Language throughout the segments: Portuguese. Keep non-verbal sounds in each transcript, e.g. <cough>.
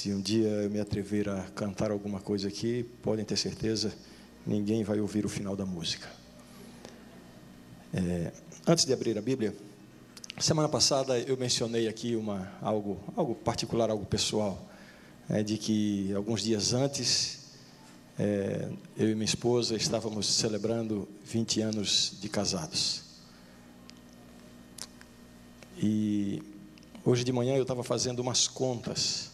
Se um dia eu me atrever a cantar alguma coisa aqui, podem ter certeza, ninguém vai ouvir o final da música. É, antes de abrir a Bíblia, semana passada eu mencionei aqui uma, algo, algo particular, algo pessoal, é, de que alguns dias antes é, eu e minha esposa estávamos celebrando 20 anos de casados. E hoje de manhã eu estava fazendo umas contas,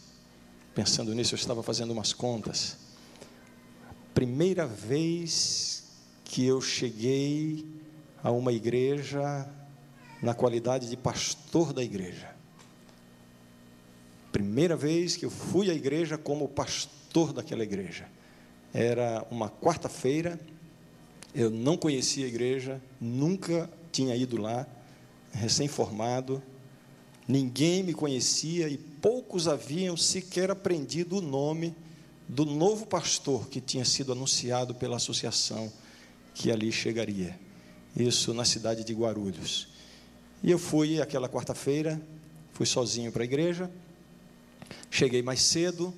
pensando nisso, eu estava fazendo umas contas. Primeira vez que eu cheguei a uma igreja na qualidade de pastor da igreja. Primeira vez que eu fui à igreja como pastor daquela igreja. Era uma quarta-feira, eu não conhecia a igreja, nunca tinha ido lá, recém-formado, ninguém me conhecia e poucos haviam sequer aprendido o nome do novo pastor que tinha sido anunciado pela associação que ali chegaria. Isso na cidade de Guarulhos. E eu fui aquela quarta-feira, fui sozinho para a igreja, cheguei mais cedo,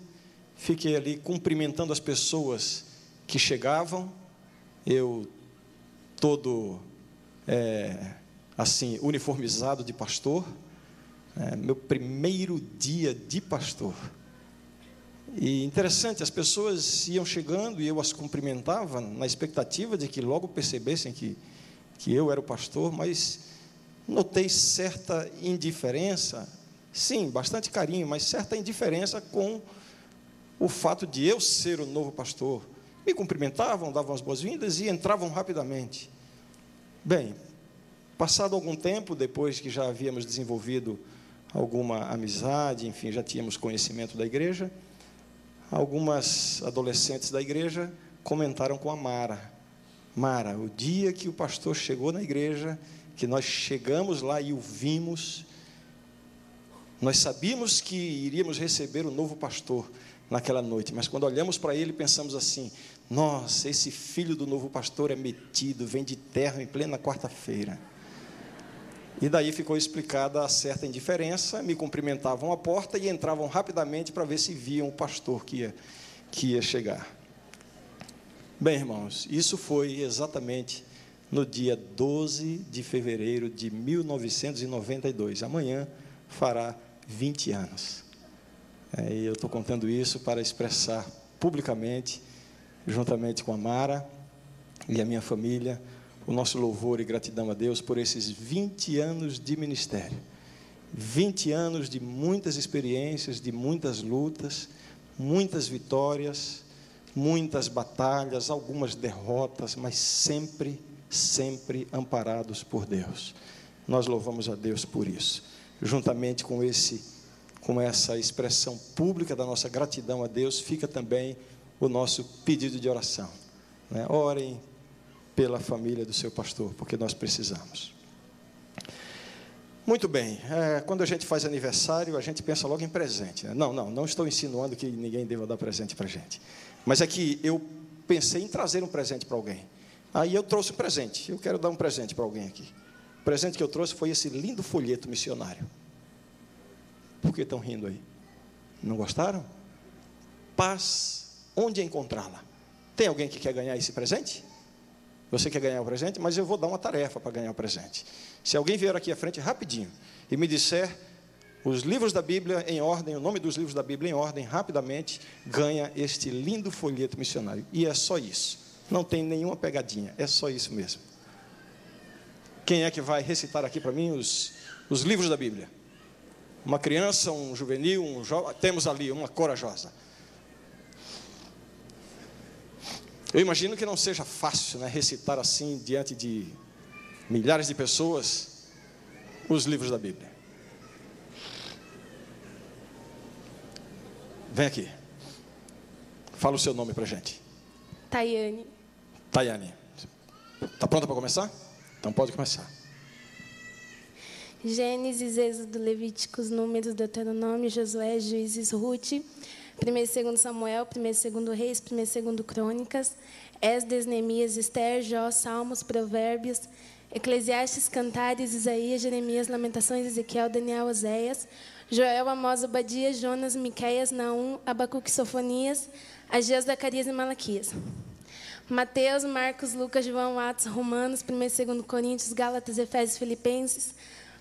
fiquei ali cumprimentando as pessoas que chegavam, eu todo é, assim uniformizado de pastor, é, meu primeiro dia de pastor. E interessante, as pessoas iam chegando e eu as cumprimentava na expectativa de que logo percebessem que, que eu era o pastor, mas notei certa indiferença, sim, bastante carinho, mas certa indiferença com o fato de eu ser o novo pastor. Me cumprimentavam, davam as boas-vindas e entravam rapidamente. Bem, passado algum tempo, depois que já havíamos desenvolvido alguma amizade, enfim, já tínhamos conhecimento da igreja, algumas adolescentes da igreja comentaram com a Mara: Mara, o dia que o pastor chegou na igreja, que nós chegamos lá e o vimos, nós sabíamos que iríamos receber o novo pastor, naquela noite, mas quando olhamos para ele, pensamos assim: nossa, esse filho do novo pastor é metido, vem de terra em plena quarta-feira. E daí ficou explicada a certa indiferença, me cumprimentavam à porta e entravam rapidamente para ver se viam o pastor que ia, que ia chegar. Bem, irmãos, isso foi exatamente no dia 12 de fevereiro de 1992. Amanhã fará 20 anos. É, e eu estou contando isso para expressar publicamente, juntamente com a Mara e a minha família, o nosso louvor e gratidão a Deus por esses 20 anos de ministério. 20 anos de muitas experiências, de muitas lutas, muitas vitórias, muitas batalhas, algumas derrotas, mas sempre, sempre amparados por Deus. Nós louvamos a Deus por isso, juntamente com esse com essa expressão pública da nossa gratidão a Deus, fica também o nosso pedido de oração. Né? Orem pela família do seu pastor, porque nós precisamos. Muito bem, é, quando a gente faz aniversário, a gente pensa logo em presente. Né? Não, não, não estou insinuando que ninguém deva dar presente para a gente. Mas é que eu pensei em trazer um presente para alguém. Aí eu trouxe um presente. Eu quero dar um presente para alguém aqui. O presente que eu trouxe foi esse lindo folheto missionário. Por que estão rindo aí? Não gostaram? Paz, onde encontrá-la? Tem alguém que quer ganhar esse presente? Você quer ganhar o presente? Mas eu vou dar uma tarefa para ganhar o presente. Se alguém vier aqui à frente rapidinho e me disser os livros da Bíblia em ordem, o nome dos livros da Bíblia em ordem, rapidamente, ganha este lindo folheto missionário. E é só isso. Não tem nenhuma pegadinha, é só isso mesmo. Quem é que vai recitar aqui para mim os, os livros da Bíblia? uma criança, um juvenil, um jovem, temos ali uma corajosa. Eu imagino que não seja fácil né, recitar assim diante de milhares de pessoas os livros da Bíblia. Vem aqui. Fala o seu nome para gente. Tayane. Tayane. Está pronta para começar? Então pode começar. Gênesis, Êxodo, Levíticos, Números, Deuteronômio, Josué, Juízes, Ruth, 1 e 2 Samuel, 1 e 2 Reis, 1 e 2 Crônicas, Esdras, Neemias, Esther, Jó, Salmos, Provérbios, Eclesiastes, Cantares, Isaías, Jeremias, Lamentações, Ezequiel, Daniel, Oséias, Joel, Amós, Obadias, Jonas, Miqueias, Naum, Abacuque, Sofonias, Agias, Zacarias e Malaquias. Mateus, Marcos, Lucas, João, Atos, Romanos, 1 e 2 Coríntios, Gálatas, Efésios, Filipenses,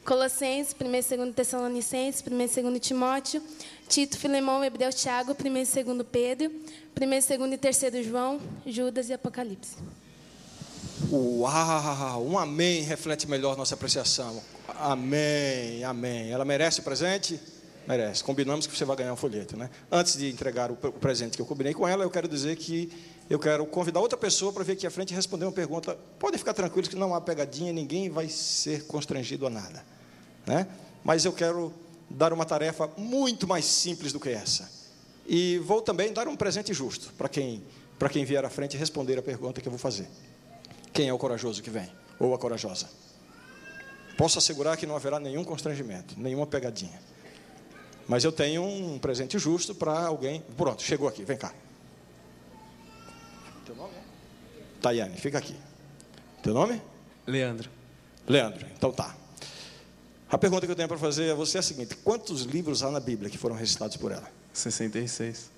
Colossenses, 1 e 2 Tessalonicenses, 1 e 2 Timóteo, Tito, Filemão, Hebreus, Tiago, 1 e 2 Pedro, 1 e 2 e 3 João, Judas e Apocalipse. Uau, um amém reflete melhor nossa apreciação. Amém, amém. Ela merece o presente? Merece. Combinamos que você vai ganhar um folheto, né? Antes de entregar o presente que eu combinei com ela, eu quero dizer que eu quero convidar outra pessoa para vir aqui à frente e responder uma pergunta. Podem ficar tranquilos que não há pegadinha, ninguém vai ser constrangido a nada, né? Mas eu quero dar uma tarefa muito mais simples do que essa. E vou também dar um presente justo para quem para quem vier à frente e responder a pergunta que eu vou fazer. Quem é o corajoso que vem? Ou a corajosa? Posso assegurar que não haverá nenhum constrangimento, nenhuma pegadinha. Mas eu tenho um presente justo para alguém. Pronto, chegou aqui, vem cá. Teu nome é? Tayane, fica aqui. Teu nome? Leandro. Leandro, então tá. A pergunta que eu tenho para fazer a você é a seguinte: quantos livros há na Bíblia que foram recitados por ela? 66.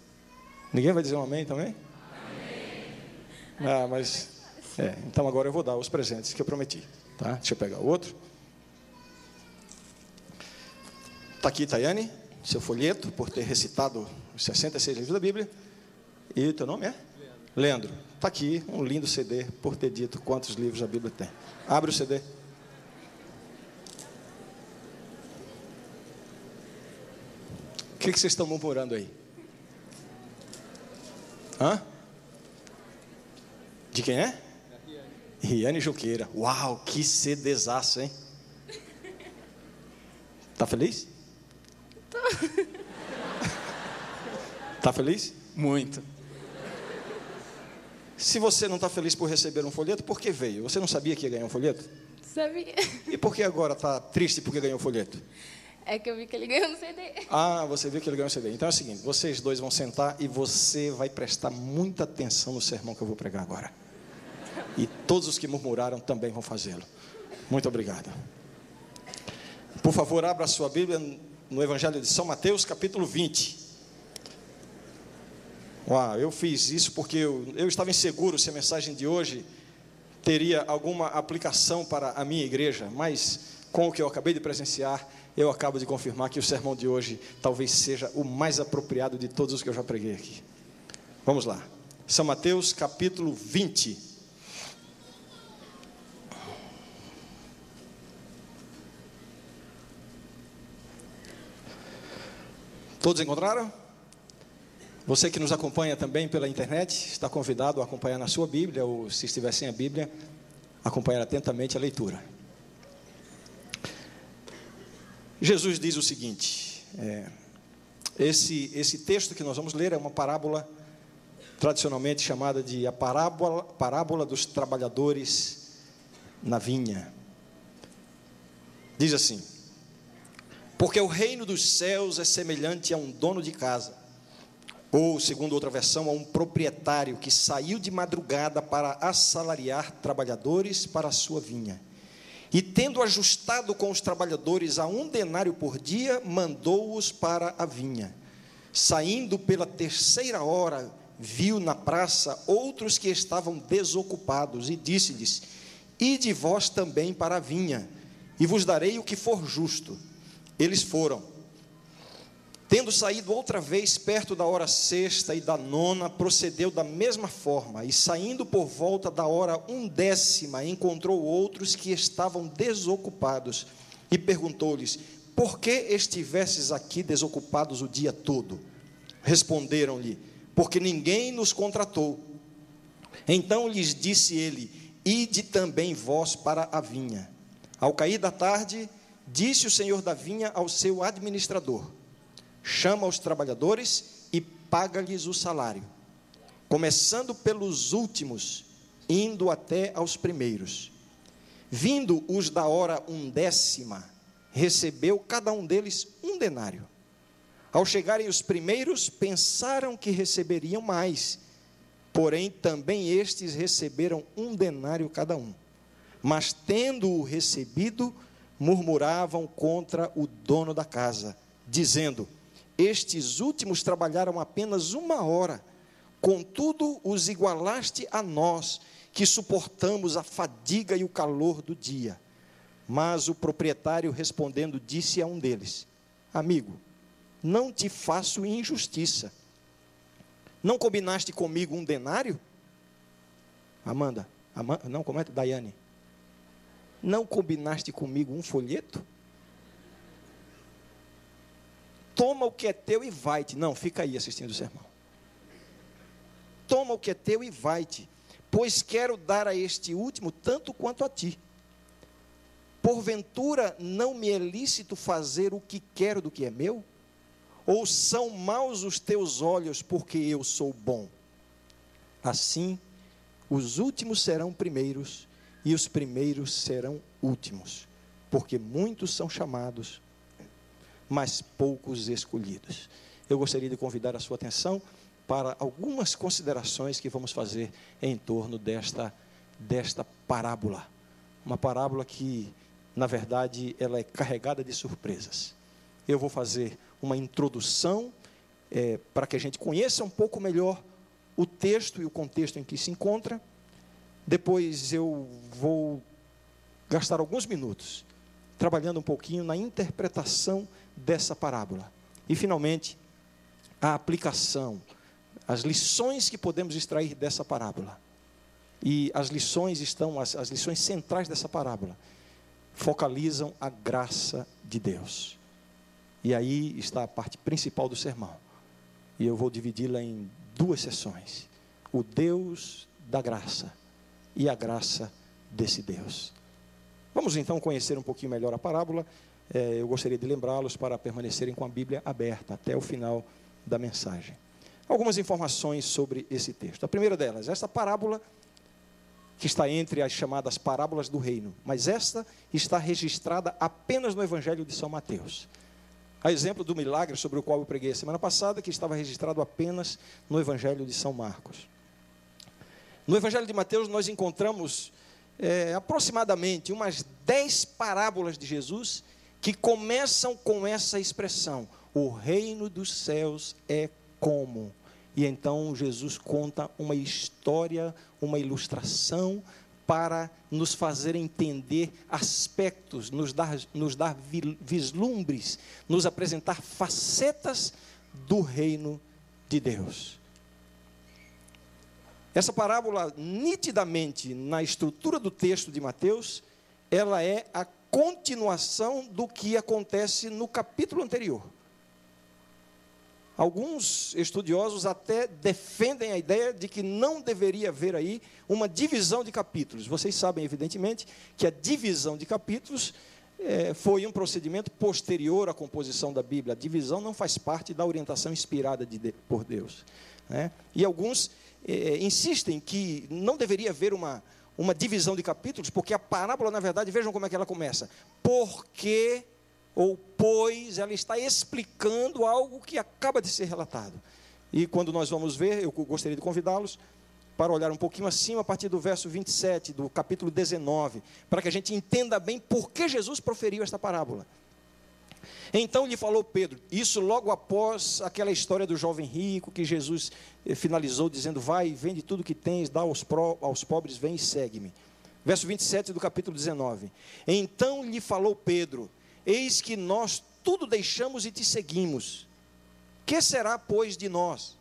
Ninguém vai dizer um amém também? Amém. Ah, mas. É, então agora eu vou dar os presentes que eu prometi. Tá? Deixa eu pegar o outro. Está aqui, Tayane, seu folheto, por ter recitado os 66 livros da Bíblia. E teu nome é? Leandro. Está aqui um lindo CD, por ter dito quantos livros a Bíblia tem. Abre o CD. Que, que vocês estão murmurando aí? Hã? De quem é? Riane Juqueira. Uau, que CDzaço, hein? Tá feliz? Está <laughs> feliz? Muito. Se você não está feliz por receber um folheto, por que veio? Você não sabia que ia ganhar um folheto? Sabia. E por que agora está triste porque ganhou o folheto? É que eu vi que ele ganhou no CD. Ah, você viu que ele ganhou o CD. Então é o seguinte: vocês dois vão sentar e você vai prestar muita atenção no sermão que eu vou pregar agora. E todos os que murmuraram também vão fazê-lo. Muito obrigado. Por favor, abra sua Bíblia no Evangelho de São Mateus, capítulo 20. Uau, eu fiz isso porque eu, eu estava inseguro se a mensagem de hoje teria alguma aplicação para a minha igreja, mas com o que eu acabei de presenciar, eu acabo de confirmar que o sermão de hoje talvez seja o mais apropriado de todos os que eu já preguei aqui. Vamos lá. São Mateus, capítulo 20. Todos encontraram? Você que nos acompanha também pela internet, está convidado a acompanhar na sua Bíblia, ou se estiver sem a Bíblia, acompanhar atentamente a leitura. Jesus diz o seguinte: é, esse, esse texto que nós vamos ler é uma parábola tradicionalmente chamada de a parábola, parábola dos trabalhadores na vinha. Diz assim: porque o reino dos céus é semelhante a um dono de casa, ou, segundo outra versão, a um proprietário que saiu de madrugada para assalariar trabalhadores para a sua vinha. E, tendo ajustado com os trabalhadores a um denário por dia, mandou-os para a vinha. Saindo pela terceira hora, viu na praça outros que estavam desocupados e disse-lhes: Ide vós também para a vinha, e vos darei o que for justo. Eles foram. Tendo saído outra vez perto da hora sexta e da nona, procedeu da mesma forma, e saindo por volta da hora undécima, encontrou outros que estavam desocupados, e perguntou-lhes: Por que estivesses aqui desocupados o dia todo? Responderam-lhe: Porque ninguém nos contratou. Então lhes disse ele: Ide também vós para a vinha. Ao cair da tarde, Disse o senhor da vinha ao seu administrador: chama os trabalhadores e paga-lhes o salário, começando pelos últimos, indo até aos primeiros. Vindo os da hora undécima, recebeu cada um deles um denário. Ao chegarem os primeiros, pensaram que receberiam mais, porém também estes receberam um denário cada um. Mas tendo-o recebido, murmuravam contra o dono da casa, dizendo: Estes últimos trabalharam apenas uma hora, contudo os igualaste a nós, que suportamos a fadiga e o calor do dia. Mas o proprietário respondendo disse a um deles: Amigo, não te faço injustiça. Não combinaste comigo um denário? Amanda, não, como é? Daiane. Não combinaste comigo um folheto? Toma o que é teu e vai-te. Não, fica aí assistindo o sermão. Toma o que é teu e vai-te, pois quero dar a este último tanto quanto a ti. Porventura não me é lícito fazer o que quero do que é meu? Ou são maus os teus olhos porque eu sou bom? Assim, os últimos serão primeiros e os primeiros serão últimos, porque muitos são chamados, mas poucos escolhidos. Eu gostaria de convidar a sua atenção para algumas considerações que vamos fazer em torno desta, desta parábola. Uma parábola que, na verdade, ela é carregada de surpresas. Eu vou fazer uma introdução é, para que a gente conheça um pouco melhor o texto e o contexto em que se encontra. Depois eu vou gastar alguns minutos trabalhando um pouquinho na interpretação dessa parábola. E, finalmente, a aplicação, as lições que podemos extrair dessa parábola. E as lições estão, as, as lições centrais dessa parábola, focalizam a graça de Deus. E aí está a parte principal do sermão. E eu vou dividi-la em duas sessões: o Deus da graça e a graça desse Deus. Vamos então conhecer um pouquinho melhor a parábola. É, eu gostaria de lembrá-los para permanecerem com a Bíblia aberta até o final da mensagem. Algumas informações sobre esse texto. A primeira delas, esta parábola que está entre as chamadas parábolas do reino, mas esta está registrada apenas no Evangelho de São Mateus. A exemplo do milagre sobre o qual eu preguei a semana passada, que estava registrado apenas no Evangelho de São Marcos. No Evangelho de Mateus, nós encontramos é, aproximadamente umas dez parábolas de Jesus que começam com essa expressão: o reino dos céus é como. E então Jesus conta uma história, uma ilustração para nos fazer entender aspectos, nos dar, nos dar vislumbres, nos apresentar facetas do reino de Deus. Essa parábola, nitidamente, na estrutura do texto de Mateus, ela é a continuação do que acontece no capítulo anterior. Alguns estudiosos até defendem a ideia de que não deveria haver aí uma divisão de capítulos. Vocês sabem, evidentemente, que a divisão de capítulos é, foi um procedimento posterior à composição da Bíblia. A divisão não faz parte da orientação inspirada de, por Deus. Né? E alguns é, insistem que não deveria haver uma, uma divisão de capítulos, porque a parábola, na verdade, vejam como é que ela começa. Porque ou pois ela está explicando algo que acaba de ser relatado. E quando nós vamos ver, eu gostaria de convidá-los para olhar um pouquinho acima, a partir do verso 27 do capítulo 19, para que a gente entenda bem por que Jesus proferiu esta parábola. Então lhe falou Pedro, isso logo após aquela história do jovem rico que Jesus eh, finalizou dizendo: Vai, vende tudo que tens, dá aos, aos pobres, vem e segue-me. Verso 27 do capítulo 19. Então lhe falou Pedro: Eis que nós tudo deixamos e te seguimos. Que será, pois, de nós?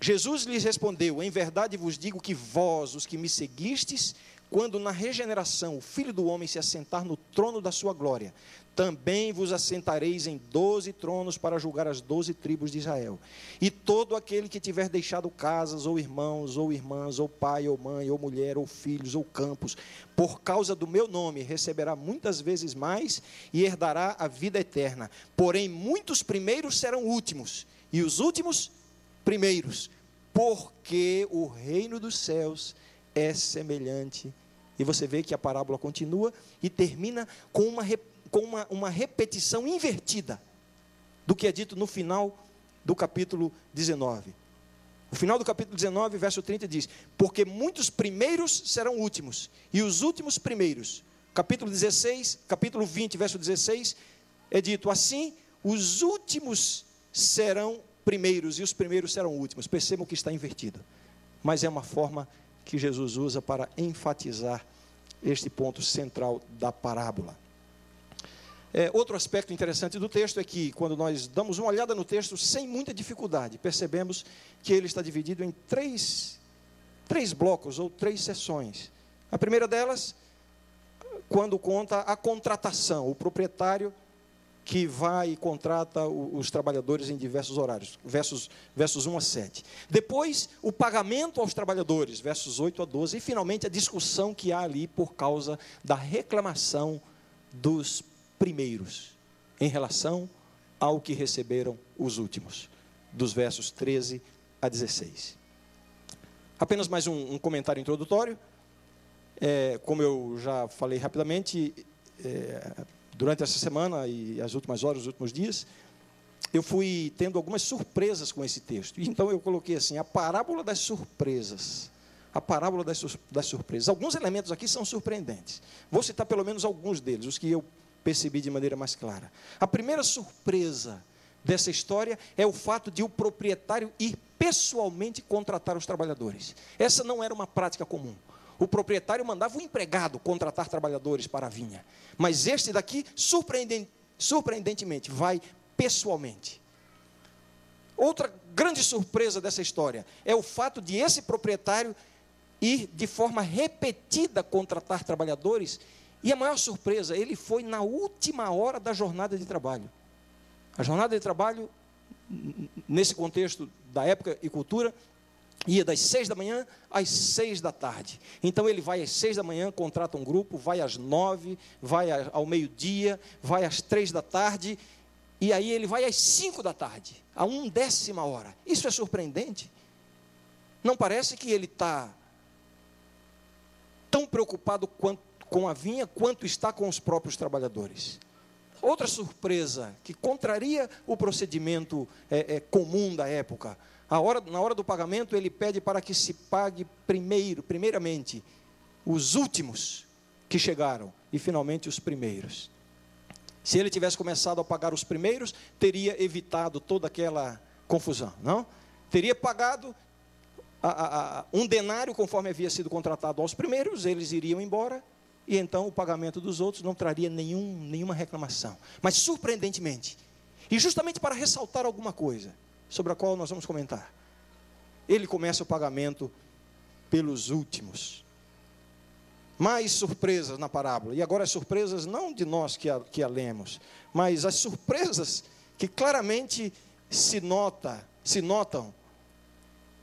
Jesus lhes respondeu: Em verdade vos digo que vós, os que me seguistes, quando na regeneração o Filho do Homem se assentar no trono da sua glória, também vos assentareis em doze tronos para julgar as doze tribos de Israel. E todo aquele que tiver deixado casas, ou irmãos, ou irmãs, ou pai, ou mãe, ou mulher, ou filhos, ou campos, por causa do meu nome, receberá muitas vezes mais e herdará a vida eterna. Porém, muitos primeiros serão últimos, e os últimos primeiros, porque o reino dos céus é semelhante. E você vê que a parábola continua e termina com uma repetição com uma, uma repetição invertida do que é dito no final do capítulo 19. O final do capítulo 19, verso 30 diz: Porque muitos primeiros serão últimos, e os últimos primeiros. Capítulo 16, capítulo 20, verso 16, é dito assim: os últimos serão primeiros e os primeiros serão últimos. Percebam que está invertido. Mas é uma forma que Jesus usa para enfatizar este ponto central da parábola. É, outro aspecto interessante do texto é que, quando nós damos uma olhada no texto sem muita dificuldade, percebemos que ele está dividido em três, três blocos ou três sessões. A primeira delas, quando conta a contratação, o proprietário que vai e contrata os trabalhadores em diversos horários, versos, versos 1 a 7. Depois, o pagamento aos trabalhadores, versos 8 a 12. E, finalmente, a discussão que há ali por causa da reclamação dos primeiros, em relação ao que receberam os últimos, dos versos 13 a 16. Apenas mais um, um comentário introdutório. É, como eu já falei rapidamente, é, durante essa semana e as últimas horas, os últimos dias, eu fui tendo algumas surpresas com esse texto. Então eu coloquei assim: a parábola das surpresas. A parábola das, das surpresas. Alguns elementos aqui são surpreendentes. Vou citar pelo menos alguns deles, os que eu percebi de maneira mais clara. A primeira surpresa dessa história é o fato de o proprietário ir pessoalmente contratar os trabalhadores. Essa não era uma prática comum. O proprietário mandava o empregado contratar trabalhadores para a vinha. Mas este daqui, surpreendentemente, vai pessoalmente. Outra grande surpresa dessa história é o fato de esse proprietário ir de forma repetida contratar trabalhadores. E a maior surpresa, ele foi na última hora da jornada de trabalho. A jornada de trabalho, nesse contexto da época e cultura, ia das seis da manhã às seis da tarde. Então ele vai às seis da manhã, contrata um grupo, vai às nove, vai ao meio-dia, vai às três da tarde, e aí ele vai às cinco da tarde, a um décima hora. Isso é surpreendente. Não parece que ele está tão preocupado quanto, com a vinha quanto está com os próprios trabalhadores. Outra surpresa que contraria o procedimento é, é, comum da época Hora, na hora do pagamento, ele pede para que se pague primeiro, primeiramente, os últimos que chegaram e finalmente os primeiros. Se ele tivesse começado a pagar os primeiros, teria evitado toda aquela confusão, não? Teria pagado a, a, a, um denário conforme havia sido contratado aos primeiros, eles iriam embora e então o pagamento dos outros não traria nenhum, nenhuma reclamação. Mas surpreendentemente, e justamente para ressaltar alguma coisa, sobre a qual nós vamos comentar. Ele começa o pagamento pelos últimos. Mais surpresas na parábola. E agora as surpresas não de nós que a, que a lemos, mas as surpresas que claramente se nota, se notam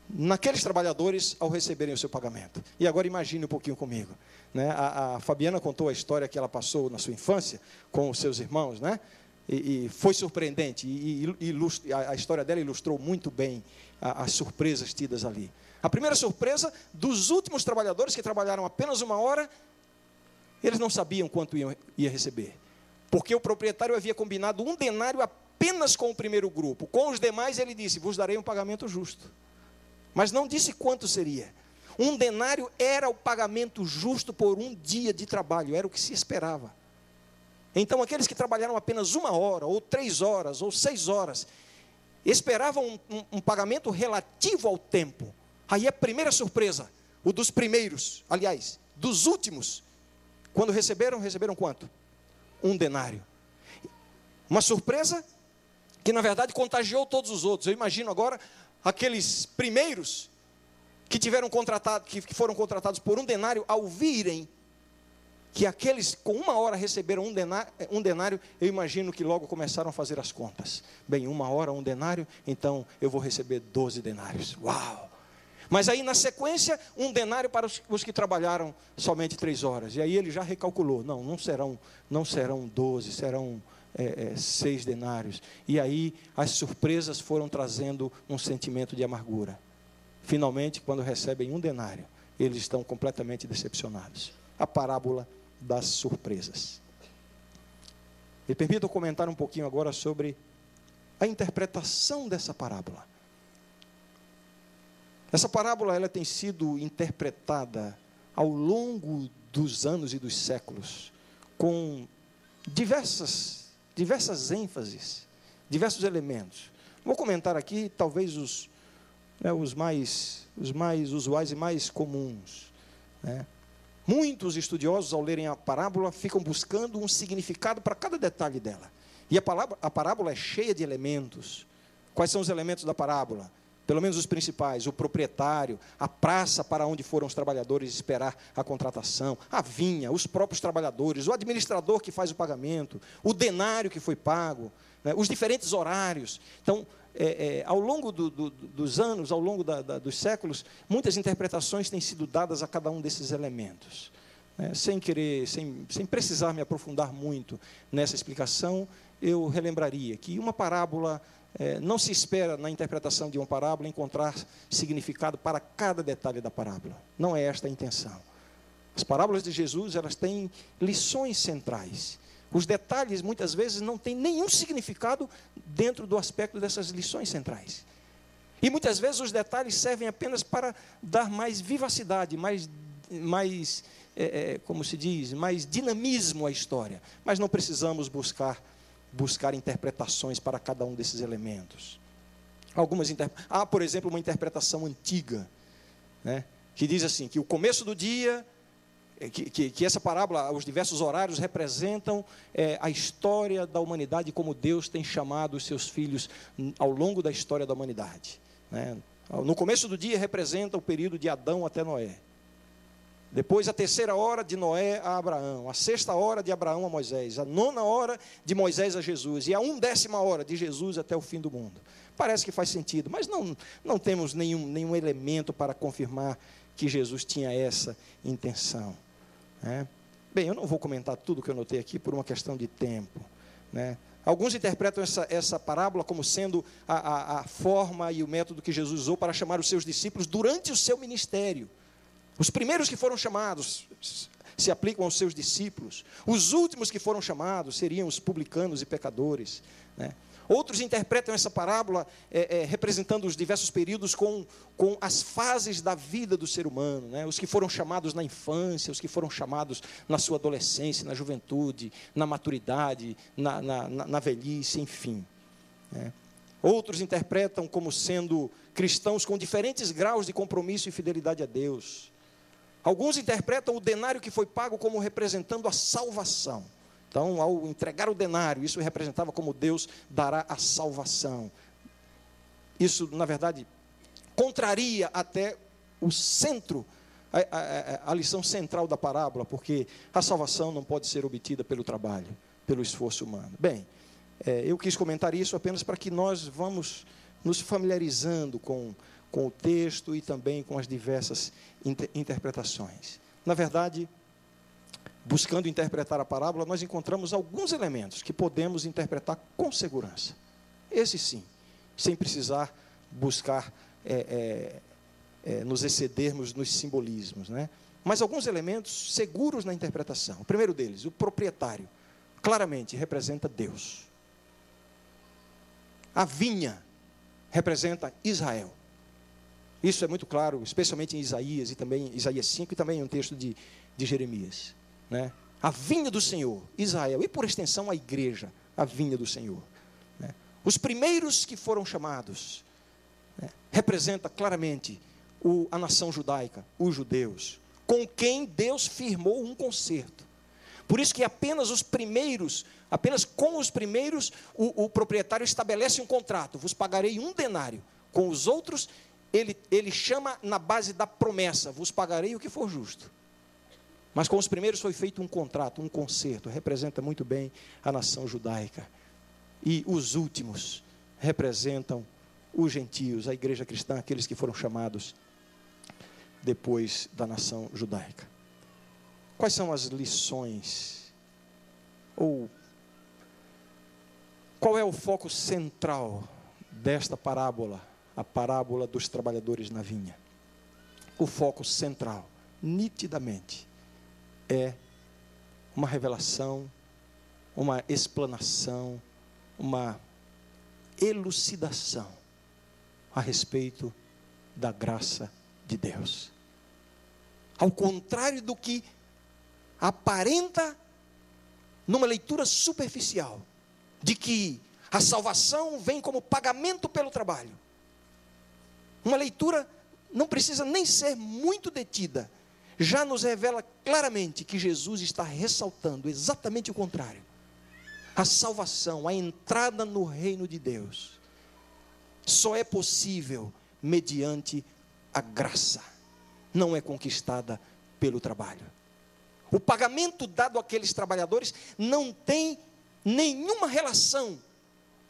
naqueles trabalhadores ao receberem o seu pagamento. E agora imagine um pouquinho comigo. Né? A, a, Fabiana contou a história que ela passou na sua infância com os seus irmãos, né? E, e foi surpreendente, e, e a, a, história dela ilustrou muito bem as surpresas tidas ali. A primeira surpresa dos últimos trabalhadores que trabalharam apenas uma hora, eles não sabiam quanto iam, ia receber, porque o proprietário havia combinado um denário apenas com o primeiro grupo, com os demais ele disse: Vos darei um pagamento justo, mas não disse quanto seria. Um denário era o pagamento justo por um dia de trabalho, era o que se esperava. Então, aqueles que trabalharam apenas uma hora, ou três horas, ou seis horas, esperavam um, um, um pagamento relativo ao tempo. Aí a primeira surpresa, o dos primeiros, aliás, dos últimos, quando receberam, receberam quanto? Um denário. Uma surpresa que na verdade contagiou todos os outros. Eu imagino agora aqueles primeiros que tiveram contratado, que foram contratados por um denário ao virem que aqueles com uma hora receberam um denário, um denário, eu imagino que logo começaram a fazer as contas. Bem, uma hora, um denário, então eu vou receber 12 denários. Uau! Mas aí na sequência, um denário para os, os que trabalharam somente três horas. E aí ele já recalculou: não, não serão, não serão 12, serão é, é, seis denários. E aí as surpresas foram trazendo um sentimento de amargura. Finalmente, quando recebem um denário, eles estão completamente decepcionados. A parábola das surpresas. Me permita comentar um pouquinho agora sobre a interpretação dessa parábola. Essa parábola ela tem sido interpretada ao longo dos anos e dos séculos com diversas diversas ênfases, diversos elementos. Vou comentar aqui, talvez, os, né, os, mais, os mais usuais e mais comuns. Né? Muitos estudiosos, ao lerem a parábola, ficam buscando um significado para cada detalhe dela. E a, a parábola é cheia de elementos. Quais são os elementos da parábola? Pelo menos os principais: o proprietário, a praça para onde foram os trabalhadores esperar a contratação, a vinha, os próprios trabalhadores, o administrador que faz o pagamento, o denário que foi pago, né, os diferentes horários. Então, é, é, ao longo do, do, dos anos, ao longo da, da, dos séculos, muitas interpretações têm sido dadas a cada um desses elementos. Né? Sem querer, sem, sem precisar me aprofundar muito nessa explicação, eu relembraria que uma parábola é, não se espera na interpretação de uma parábola encontrar significado para cada detalhe da parábola. Não é esta a intenção. As parábolas de Jesus elas têm lições centrais os detalhes muitas vezes não têm nenhum significado dentro do aspecto dessas lições centrais. E muitas vezes os detalhes servem apenas para dar mais vivacidade, mais, mais é, é, como se diz, mais dinamismo à história. Mas não precisamos buscar, buscar interpretações para cada um desses elementos. Algumas inter... Há, por exemplo, uma interpretação antiga, né, que diz assim: que o começo do dia que, que, que, essa parábola, os diversos horários representam é, a história da humanidade, como Deus tem chamado os seus filhos ao longo da história da humanidade. Né? No começo do dia representa o período de Adão até Noé. Depois a terceira hora de Noé a Abraão, a sexta hora de Abraão a Moisés, a nona hora de Moisés a Jesus e a undécima hora de Jesus até o fim do mundo. Parece que faz sentido, mas não, não temos nenhum, nenhum elemento para confirmar que Jesus tinha essa intenção. Né? Bem, eu não vou comentar tudo que eu notei aqui por uma questão de tempo. Né? Alguns interpretam essa, essa parábola como sendo a, a, a, forma e o método que Jesus usou para chamar os seus discípulos durante o seu ministério. Os primeiros que foram chamados se aplicam aos seus discípulos. Os últimos que foram chamados seriam os publicanos e pecadores. Né? Outros interpretam essa parábola é, é, representando os diversos períodos com, com as fases da vida do ser humano, né? os que foram chamados na infância, os que foram chamados na sua adolescência, na juventude, na maturidade, na, na, na velhice, enfim. Né? Outros interpretam como sendo cristãos com diferentes graus de compromisso e fidelidade a Deus. Alguns interpretam o denário que foi pago como representando a salvação. Então, ao entregar o denário, isso representava como Deus dará a salvação. Isso, na verdade, contraria até o centro, a, a, a, lição central da parábola, porque a salvação não pode ser obtida pelo trabalho, pelo esforço humano. Bem, é, eu quis comentar isso apenas para que nós vamos nos familiarizando com, com o texto e também com as diversas inter, interpretações. Na verdade, buscando interpretar a parábola, nós encontramos alguns elementos que podemos interpretar com segurança. Esse sim, sem precisar buscar é, é, é, nos excedermos nos simbolismos. Né? Mas alguns elementos seguros na interpretação. O primeiro deles, o proprietário, claramente representa Deus. A vinha representa Israel. Isso é muito claro, especialmente em Isaías e também Isaías 5 e também em um texto de, de Jeremias né? a vinha do Senhor, Israel, e por extensão a igreja, a vinha do Senhor. Né? Os primeiros que foram chamados né, representa claramente o, a nação judaica, os judeus, com quem Deus firmou um concerto. Por isso que apenas os primeiros, apenas com os primeiros, o, o proprietário estabelece um contrato: vos pagarei um denário. Com os outros, ele, ele chama na base da promessa: vos pagarei o que for justo. Mas com os primeiros foi feito um contrato, um concerto, representa muito bem a nação judaica. E os últimos representam os gentios, a igreja cristã, aqueles que foram chamados depois da nação judaica. Quais são as lições? Ou qual é o foco central desta parábola, a parábola dos trabalhadores na vinha? O foco central, nitidamente, é uma revelação, uma explanação, uma elucidação a respeito da graça de Deus. Ao contrário do que aparenta numa leitura superficial, de que A salvação vem como pagamento pelo trabalho. Uma leitura não precisa nem ser muito detida, já nos revela claramente que Jesus está ressaltando exatamente o contrário. A salvação, a entrada no reino de Deus, só é possível mediante a graça, não é conquistada pelo trabalho. O pagamento dado àqueles trabalhadores não tem nenhuma relação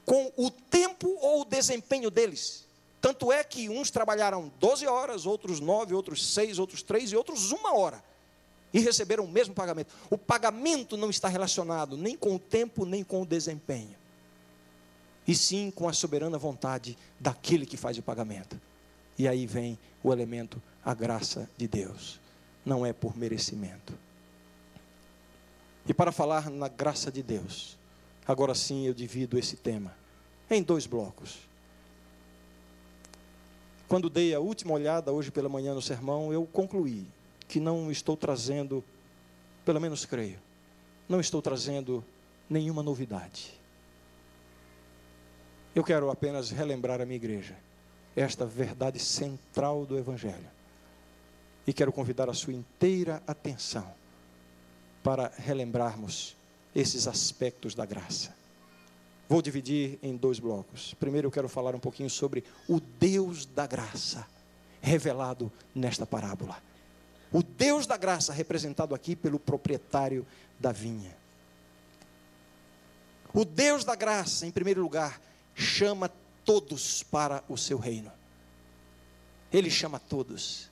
com o tempo ou o desempenho deles. Tanto é que uns trabalharam 12 horas, outros 9, outros 6, outros 3 e outros uma hora. E receberam o mesmo pagamento. O pagamento não está relacionado nem com o tempo, nem com o desempenho. E sim com a soberana vontade daquele que faz o pagamento. E aí vem o elemento, a graça de Deus. Não é por merecimento. E para falar na graça de Deus, agora sim eu divido esse tema em dois blocos. Quando dei a última olhada hoje pela manhã no sermão, eu concluí que não estou trazendo, pelo menos creio, não estou trazendo nenhuma novidade. Eu quero apenas relembrar a minha igreja esta verdade central do Evangelho. E quero convidar a sua inteira atenção para relembrarmos esses aspectos da graça. Vou dividir em dois blocos. Primeiro eu quero falar um pouquinho sobre o Deus da graça, revelado nesta parábola. O Deus da graça, representado aqui pelo proprietário da vinha. O Deus da graça, em primeiro lugar, chama todos para o seu reino. Ele chama todos.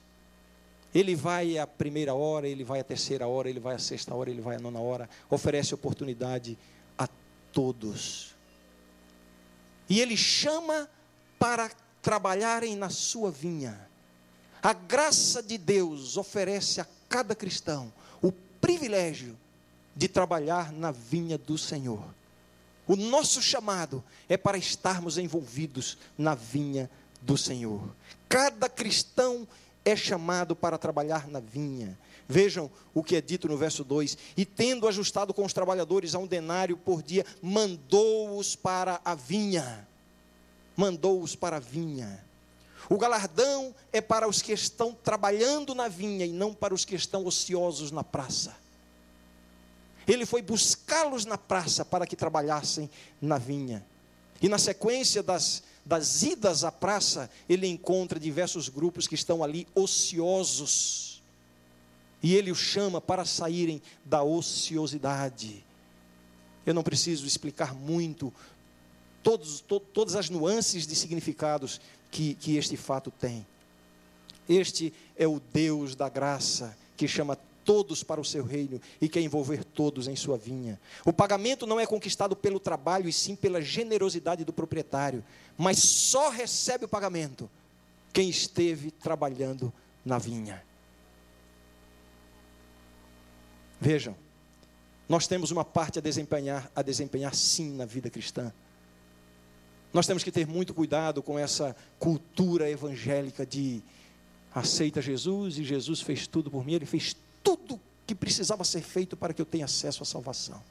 Ele vai à primeira hora, ele vai à terceira hora, ele vai à sexta hora, ele vai à nona hora, oferece oportunidade a todos. E ele chama para trabalharem na sua vinha. A graça de Deus oferece a cada cristão o privilégio de trabalhar na vinha do Senhor. O nosso chamado é para estarmos envolvidos na vinha do Senhor. Cada cristão é chamado para trabalhar na vinha. Vejam o que é dito no verso 2: E tendo ajustado com os trabalhadores a um denário por dia, mandou-os para a vinha. Mandou-os para a vinha. O galardão é para os que estão trabalhando na vinha e não para os que estão ociosos na praça. Ele foi buscá-los na praça para que trabalhassem na vinha. E na sequência das, das idas à praça, ele encontra diversos grupos que estão ali ociosos e ele os chama para saírem da ociosidade. Eu não preciso explicar muito todos, to, todas as nuances de significados que, que este fato tem. Este é o Deus da graça que chama todos para o seu reino e quer envolver todos em sua vinha. O pagamento não é conquistado pelo trabalho e sim pela generosidade do proprietário, mas só recebe o pagamento quem esteve trabalhando na vinha. Vejam, nós temos uma parte a desempenhar, a desempenhar sim na vida cristã. Nós temos que ter muito cuidado com essa cultura evangélica de aceita Jesus e Jesus fez tudo por mim, ele fez tudo que precisava ser feito para que eu tenha acesso à salvação.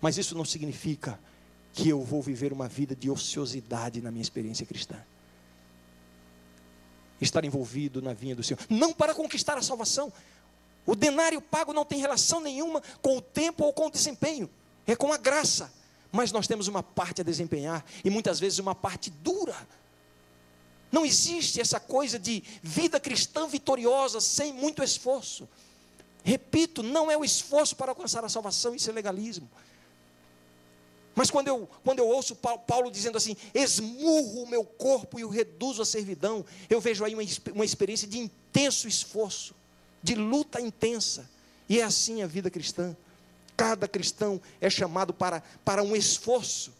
Mas isso não significa que eu vou viver uma vida de ociosidade na minha experiência cristã. Estar envolvido na vinha do Senhor, não para conquistar a salvação, o denário pago não tem relação nenhuma com o tempo ou com o desempenho, é com a graça. Mas nós temos uma parte a desempenhar e muitas vezes uma parte dura. Não existe essa coisa de vida cristã vitoriosa sem muito esforço. Repito, não é o esforço para alcançar a salvação, isso é legalismo. Mas quando eu, quando eu ouço Paulo dizendo assim, esmurro o meu corpo e o reduzo à servidão, eu vejo aí uma, uma experiência de intenso esforço de luta intensa. E é assim a vida cristã. Cada cristão é chamado para, para um esforço.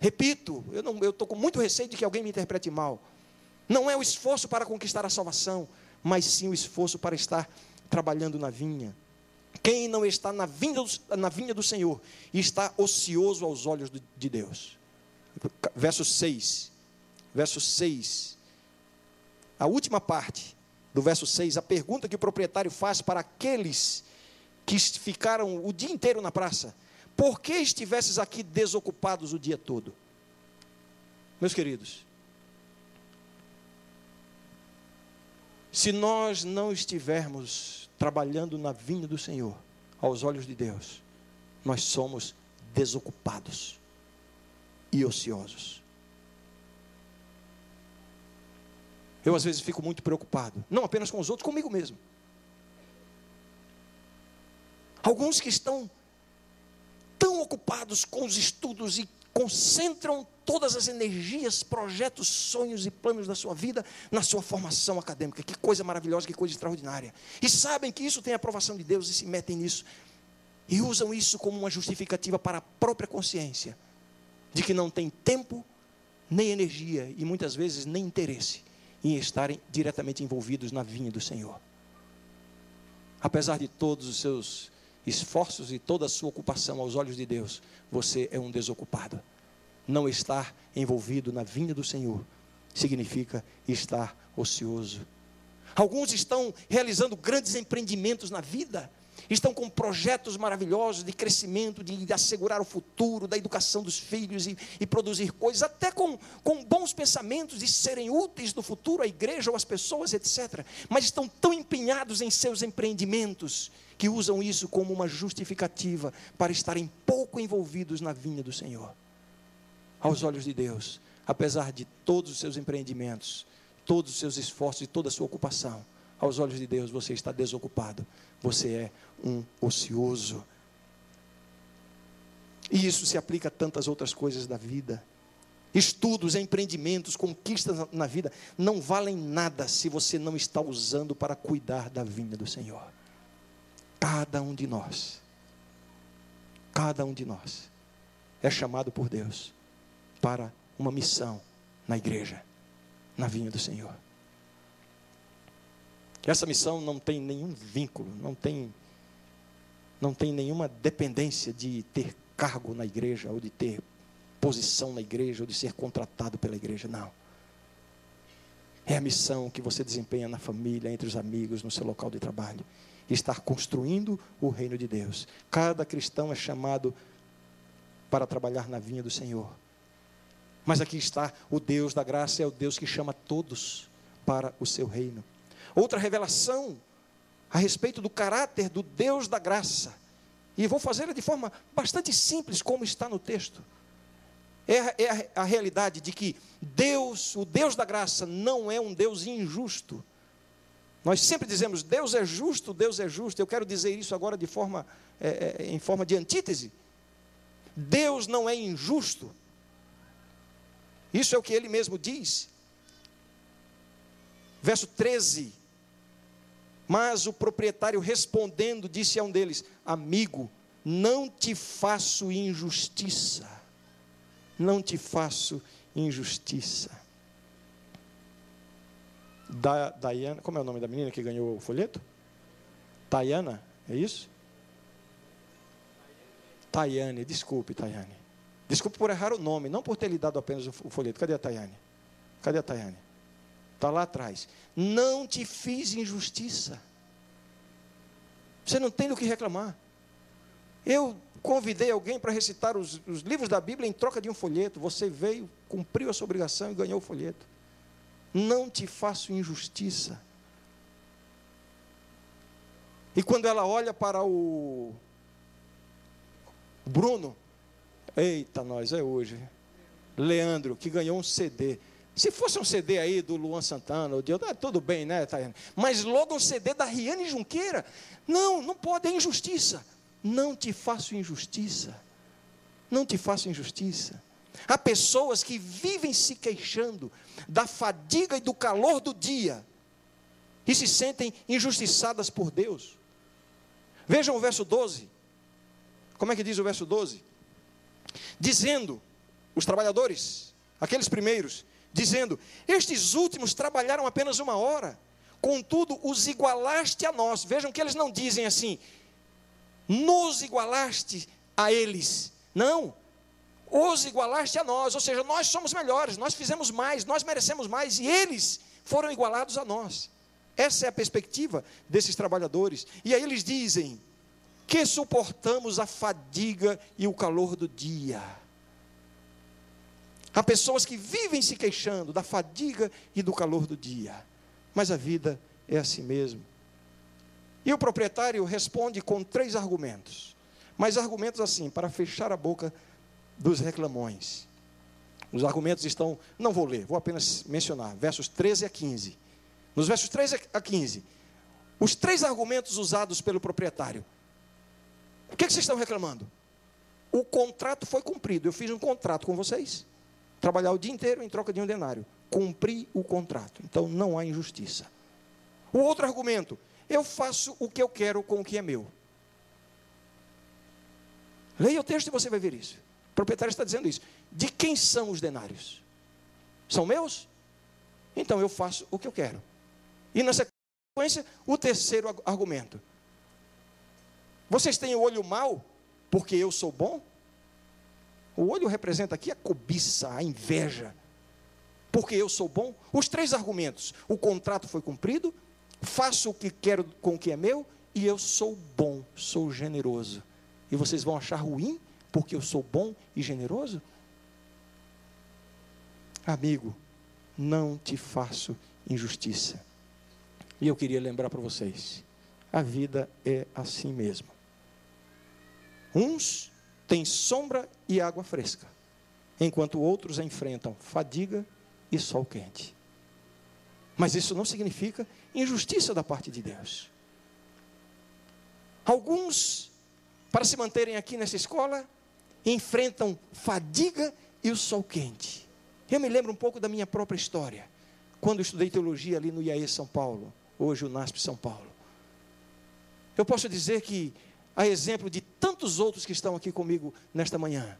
Repito, eu estou com muito receio de que alguém me interprete mal. Não é o esforço para conquistar a salvação, mas sim o esforço para estar trabalhando na vinha. Quem não está na vinha, do, na vinha do Senhor está ocioso aos olhos de Deus. Verso 6. Verso 6. A última parte do verso 6, a pergunta que o proprietário faz para aqueles que ficaram o dia inteiro na praça: Por que estivesses aqui desocupados o dia todo? Meus queridos, se nós não estivermos trabalhando na vinha do Senhor, aos olhos de Deus, nós somos desocupados e ociosos. Eu às vezes fico muito preocupado, não apenas com os outros, comigo mesmo. Alguns que estão tão ocupados com os estudos e concentram todas as energias, projetos, sonhos e planos da sua vida na sua formação acadêmica. Que coisa maravilhosa, que coisa extraordinária. E sabem que isso tem a aprovação de Deus e se metem nisso. E usam isso como uma justificativa para a própria consciência de que não tem tempo, nem energia e muitas vezes nem interesse em estarem diretamente envolvidos na vinha do Senhor. Apesar de todos os seus esforços e toda a sua ocupação aos olhos de Deus, você é um desocupado. Não estar envolvido na vinha do Senhor significa estar ocioso. Alguns estão realizando grandes empreendimentos na vida, estão com projetos maravilhosos de crescimento, de, de assegurar o futuro, da educação dos filhos e, e, produzir coisas, até com, com bons pensamentos de serem úteis no futuro à igreja ou às pessoas, etc. Mas estão tão empenhados em seus empreendimentos que usam isso como uma justificativa para estarem pouco envolvidos na vinha do Senhor. Aos olhos de Deus, apesar de todos os seus empreendimentos, todos os seus esforços e toda a sua ocupação, aos olhos de Deus você está desocupado, você é um ocioso. E isso se aplica a tantas outras coisas da vida. Estudos, empreendimentos, conquistas na vida não valem nada se você não está usando para cuidar da vinda do Senhor. Cada um de nós, cada um de nós é chamado por Deus para uma missão na igreja, na vinha do Senhor. Essa missão não tem nenhum vínculo, não tem não tem nenhuma dependência de ter cargo na igreja, ou de ter posição na igreja, ou de ser contratado pela igreja, não. É a missão que você desempenha na família, entre os amigos, no seu local de trabalho. Estar construindo o reino de Deus. Cada cristão é chamado para trabalhar na vinha do Senhor. Mas aqui está o Deus da graça, é o Deus que chama todos para o seu reino. Outra revelação a respeito do caráter do Deus da graça. E vou fazê-la de forma bastante simples, como está no texto. É, é a, a realidade de que Deus, o Deus da graça, não é um Deus injusto. Nós sempre dizemos Deus é justo, Deus é justo. Eu quero dizer isso agora de forma, é, é, em forma de antítese. Deus não é injusto. Isso é o que ele mesmo diz. Verso 13 mas o proprietário respondendo disse a um deles: Amigo, não te faço injustiça. Não te faço injustiça. Da, Diana, como é o nome da menina que ganhou o folheto? Tayana, é isso? Tayane, desculpe, Tayane. Desculpe por errar o nome, não por ter lhe dado apenas o folheto. Cadê a Tayane? Cadê a Tayane? Está lá atrás. Não te fiz injustiça. Você não tem do que reclamar. Eu convidei alguém para recitar os, os, livros da Bíblia em troca de um folheto. Você veio, cumpriu a sua obrigação e ganhou o folheto. Não te faço injustiça. E quando ela olha para o Bruno, eita, nós, é hoje. Leandro, que ganhou um CD. Se fosse um CD aí do Luan Santana, ou de ah, tudo bem, né, Tayane? Mas logo um CD da Riane Junqueira. Não, não pode, é injustiça. Não te faço injustiça. Não te faço injustiça. Há pessoas que vivem se queixando da fadiga e do calor do dia e se sentem injustiçadas por Deus. Vejam o verso 12. Como é que diz o verso 12? Dizendo, os trabalhadores, aqueles primeiros, dizendo: Estes últimos trabalharam apenas uma hora, contudo os igualaste a nós. Vejam que eles não dizem assim, nos igualaste a eles. Não, os igualaste a nós, ou seja, nós somos melhores, nós fizemos mais, nós merecemos mais, e eles foram igualados a nós. Essa é a perspectiva desses trabalhadores. E aí eles dizem que suportamos a fadiga e o calor do dia. Há pessoas que vivem se queixando da fadiga e do calor do dia. Mas a vida é assim mesmo. E o proprietário responde com três argumentos. Mas argumentos assim, para fechar a boca dos reclamões. Os argumentos estão, não vou ler, vou apenas mencionar, versos 13 a 15. Nos versos 13 a 15, os três argumentos usados pelo proprietário. O que, é que vocês estão reclamando? O contrato foi cumprido. Eu fiz um contrato com vocês. Trabalhar o dia inteiro em troca de um denário. Cumpri o contrato. Então não há injustiça. O outro argumento, eu faço o que eu quero com o que é meu. Leia o texto e você vai ver isso. O proprietário está dizendo isso. De quem são os denários? São meus? Então eu faço o que eu quero. E na sequência, o terceiro argumento. Vocês têm o olho mau porque eu sou bom? O olho representa aqui a cobiça, a inveja. Porque eu sou bom? Os três argumentos: o contrato foi cumprido, faço o que quero com o que é meu, e eu sou bom, sou generoso. E vocês vão achar ruim porque eu sou bom e generoso? Amigo, não te faço injustiça. E eu queria lembrar para vocês: a vida é assim mesmo. Uns têm sombra e água fresca, enquanto outros enfrentam fadiga e sol quente. Mas isso não significa injustiça da parte de Deus. Alguns, para se manterem aqui nessa escola, enfrentam fadiga e o sol quente. Eu me lembro um pouco da minha própria história, quando estudei teologia ali no IAE São Paulo, hoje o NASP São Paulo. Eu posso dizer que, a exemplo de tantos outros que estão aqui comigo nesta manhã,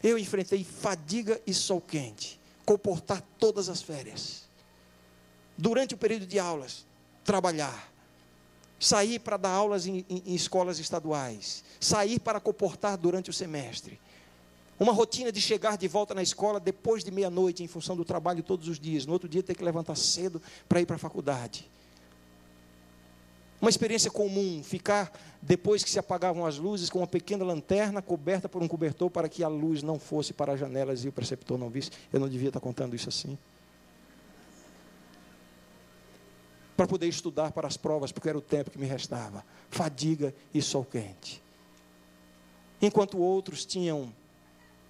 eu enfrentei fadiga e sol quente, comportar todas as férias durante o período de aulas, trabalhar, sair para dar aulas em, em, em escolas estaduais, sair para comportar durante o semestre. Uma rotina de chegar de volta na escola depois de meia-noite, em função do trabalho todos os dias. No outro dia, ter que levantar cedo para ir para a faculdade. Uma experiência comum, ficar depois que se apagavam as luzes com uma pequena lanterna coberta por um cobertor para que a luz não fosse para as janelas e o preceptor não visse. Eu não devia estar contando isso assim. para poder estudar para as provas, porque era o tempo que me restava. Fadiga e sol quente. Enquanto outros tinham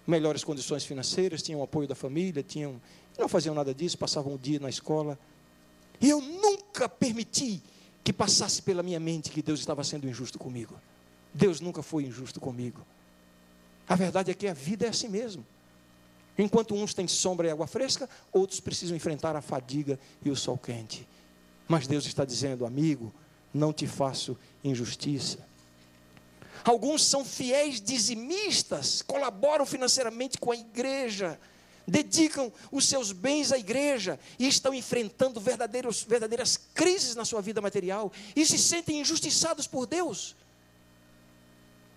melhores condições financeiras, tinham apoio da família, tinham, não faziam nada disso, passavam o dia na escola. E eu nunca permiti que passasse pela minha mente que Deus estava sendo injusto comigo. Deus nunca foi injusto comigo. A verdade é que a vida é assim mesmo. Enquanto uns têm sombra e água fresca, outros precisam enfrentar a fadiga e o sol quente. Mas Deus está dizendo, amigo, não te faço injustiça. Alguns são fiéis dizimistas, colaboram financeiramente com a igreja, dedicam os seus bens à igreja e estão enfrentando verdadeiras crises na sua vida material e se sentem injustiçados por Deus.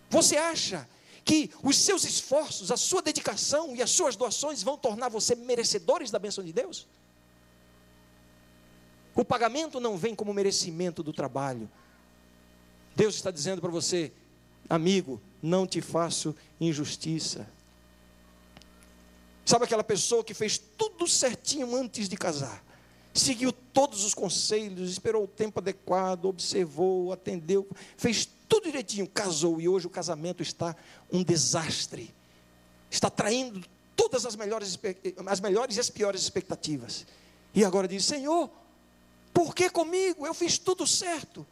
Você acha que os seus esforços, a sua dedicação e as suas doações vão tornar você merecedores da bênção de Deus? O pagamento não vem como merecimento do trabalho. Deus está dizendo para você, amigo, não te faço injustiça. Sabe aquela pessoa que fez tudo certinho antes de casar? Seguiu todos os conselhos, esperou o tempo adequado, observou, atendeu, fez tudo direitinho, casou e hoje o casamento está um desastre. Está traindo todas as melhores, as melhores e as piores expectativas. E agora diz: Senhor, por que comigo? Eu fiz tudo certo.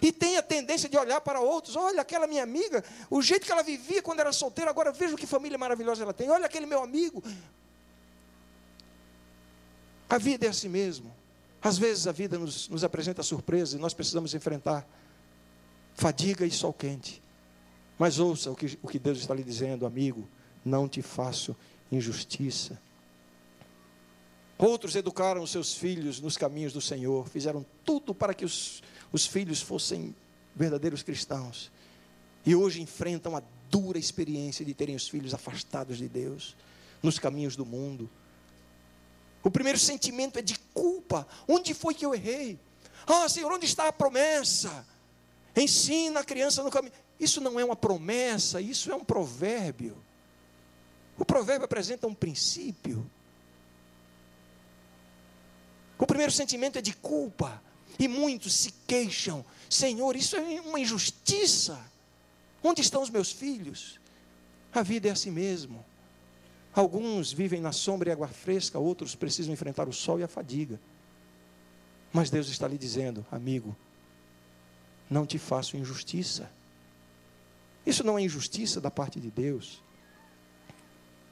E tem a tendência de olhar para outros. Olha, aquela minha amiga, o jeito que ela vivia quando era solteira, agora veja que família maravilhosa ela tem. Olha aquele meu amigo. A vida é assim mesmo. Às vezes a vida nos, nos apresenta surpresas e nós precisamos enfrentar fadiga e sol quente. Mas ouça o que, o que Deus está lhe dizendo, amigo: não te faço injustiça. Outros educaram seus filhos nos caminhos do Senhor, fizeram tudo para que os, os filhos fossem verdadeiros cristãos. E hoje enfrentam a dura experiência de terem os filhos afastados de Deus, nos caminhos do mundo. O primeiro sentimento é de culpa. Onde foi que eu errei? Ah, Senhor, onde está a promessa? Ensina a criança no caminho. Isso não é uma promessa, isso é um provérbio. O provérbio apresenta um princípio. O primeiro sentimento é de culpa. E muitos se queixam: Senhor, isso é uma injustiça. Onde estão os meus filhos? A vida é assim mesmo. Alguns vivem na sombra e água fresca, outros precisam enfrentar o sol e a fadiga. Mas Deus está lhe dizendo, amigo, não te faço injustiça. Isso não é injustiça da parte de Deus.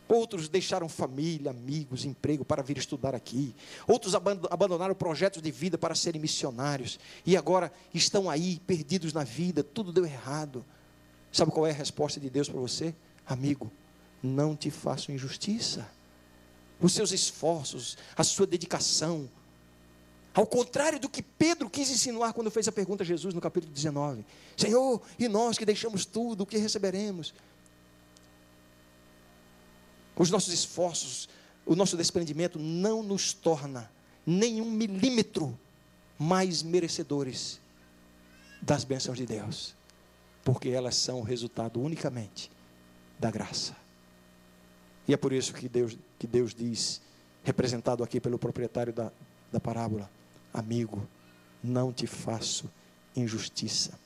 Outros deixaram família, amigos, emprego para vir estudar aqui. Outros abandonaram projetos de vida para serem missionários. E agora estão aí, perdidos na vida, tudo deu errado. Sabe qual é a resposta de Deus para você? Amigo, não te faço injustiça. Os seus esforços, a sua dedicação. Ao contrário do que Pedro quis insinuar quando fez a pergunta a Jesus no capítulo 19: Senhor, e nós que deixamos tudo, o que receberemos? Os nossos esforços, o nosso desprendimento não nos torna nenhum milímetro mais merecedores das bênçãos de Deus, porque elas são resultado unicamente da graça. E é por isso que Deus, que Deus diz, representado aqui pelo proprietário da, da parábola: Amigo, não te faço injustiça.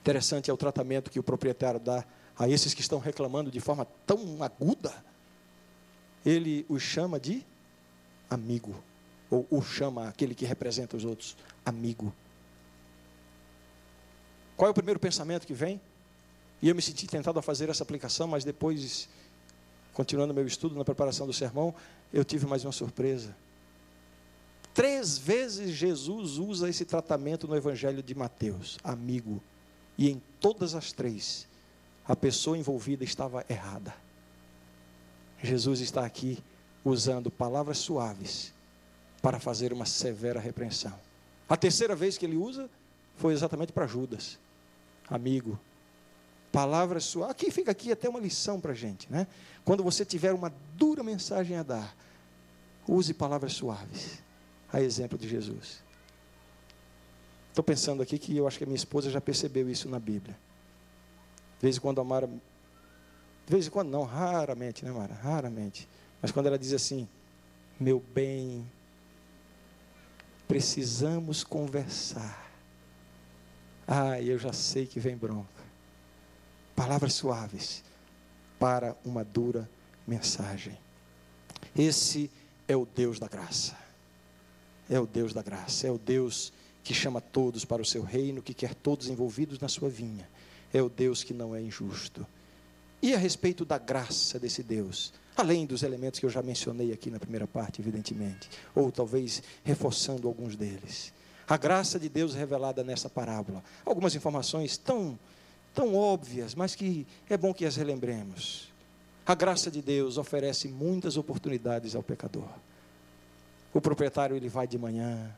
Interessante é o tratamento que o proprietário dá a esses que estão reclamando de forma tão aguda. Ele os chama de amigo, ou o chama aquele que representa os outros, amigo. Qual é o primeiro pensamento que vem? E eu me senti tentado a fazer essa aplicação, mas depois continuando meu estudo na preparação do sermão, eu tive mais uma surpresa. Três vezes Jesus usa esse tratamento no Evangelho de Mateus, amigo. E em todas as três, a pessoa envolvida estava errada. Jesus está aqui usando palavras suaves para fazer uma severa repreensão. A terceira vez que ele usa foi exatamente para Judas, amigo. Palavras suaves. Aqui fica aqui até uma lição para a gente, né? Quando você tiver uma dura mensagem a dar, use palavras suaves, a exemplo de Jesus. Estou pensando aqui que eu acho que a minha esposa já percebeu isso na Bíblia. De vez em quando a Mara. De vez em quando não, raramente, né, Mara? Raramente. Mas quando ela diz assim, meu bem, precisamos conversar. Ah, eu já sei que vem bronca. Palavras suaves para uma dura mensagem. Esse é o Deus da graça. É o Deus da graça. É o Deus que chama todos para o seu reino, que quer todos envolvidos na sua vinha. É o Deus que não é injusto. E a respeito da graça desse Deus, além dos elementos que eu já mencionei aqui na primeira parte, evidentemente, ou talvez reforçando alguns deles. A graça de Deus revelada nessa parábola. Algumas informações tão tão óbvias, mas que é bom que as relembremos. A graça de Deus oferece muitas oportunidades ao pecador. O proprietário ele vai de manhã,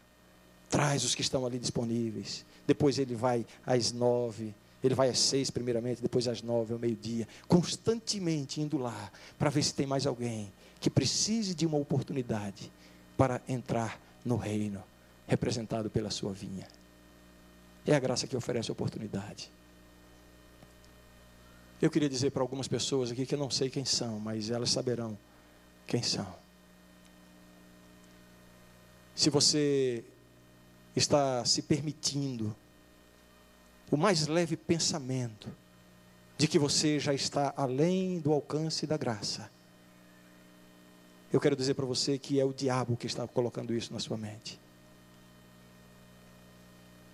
traz os que estão ali disponíveis. Depois ele vai às nove, ele vai às seis primeiramente, depois às nove, ao meio-dia, constantemente indo lá para ver se tem mais alguém que precise de uma oportunidade para entrar no reino representado pela sua vinha. É a graça que oferece oportunidade. Eu queria dizer para algumas pessoas aqui que eu não sei quem são, mas elas saberão quem são. Se você está se permitindo o mais leve pensamento de que você já está além do alcance da graça, eu quero dizer para você que é o diabo que está colocando isso na sua mente.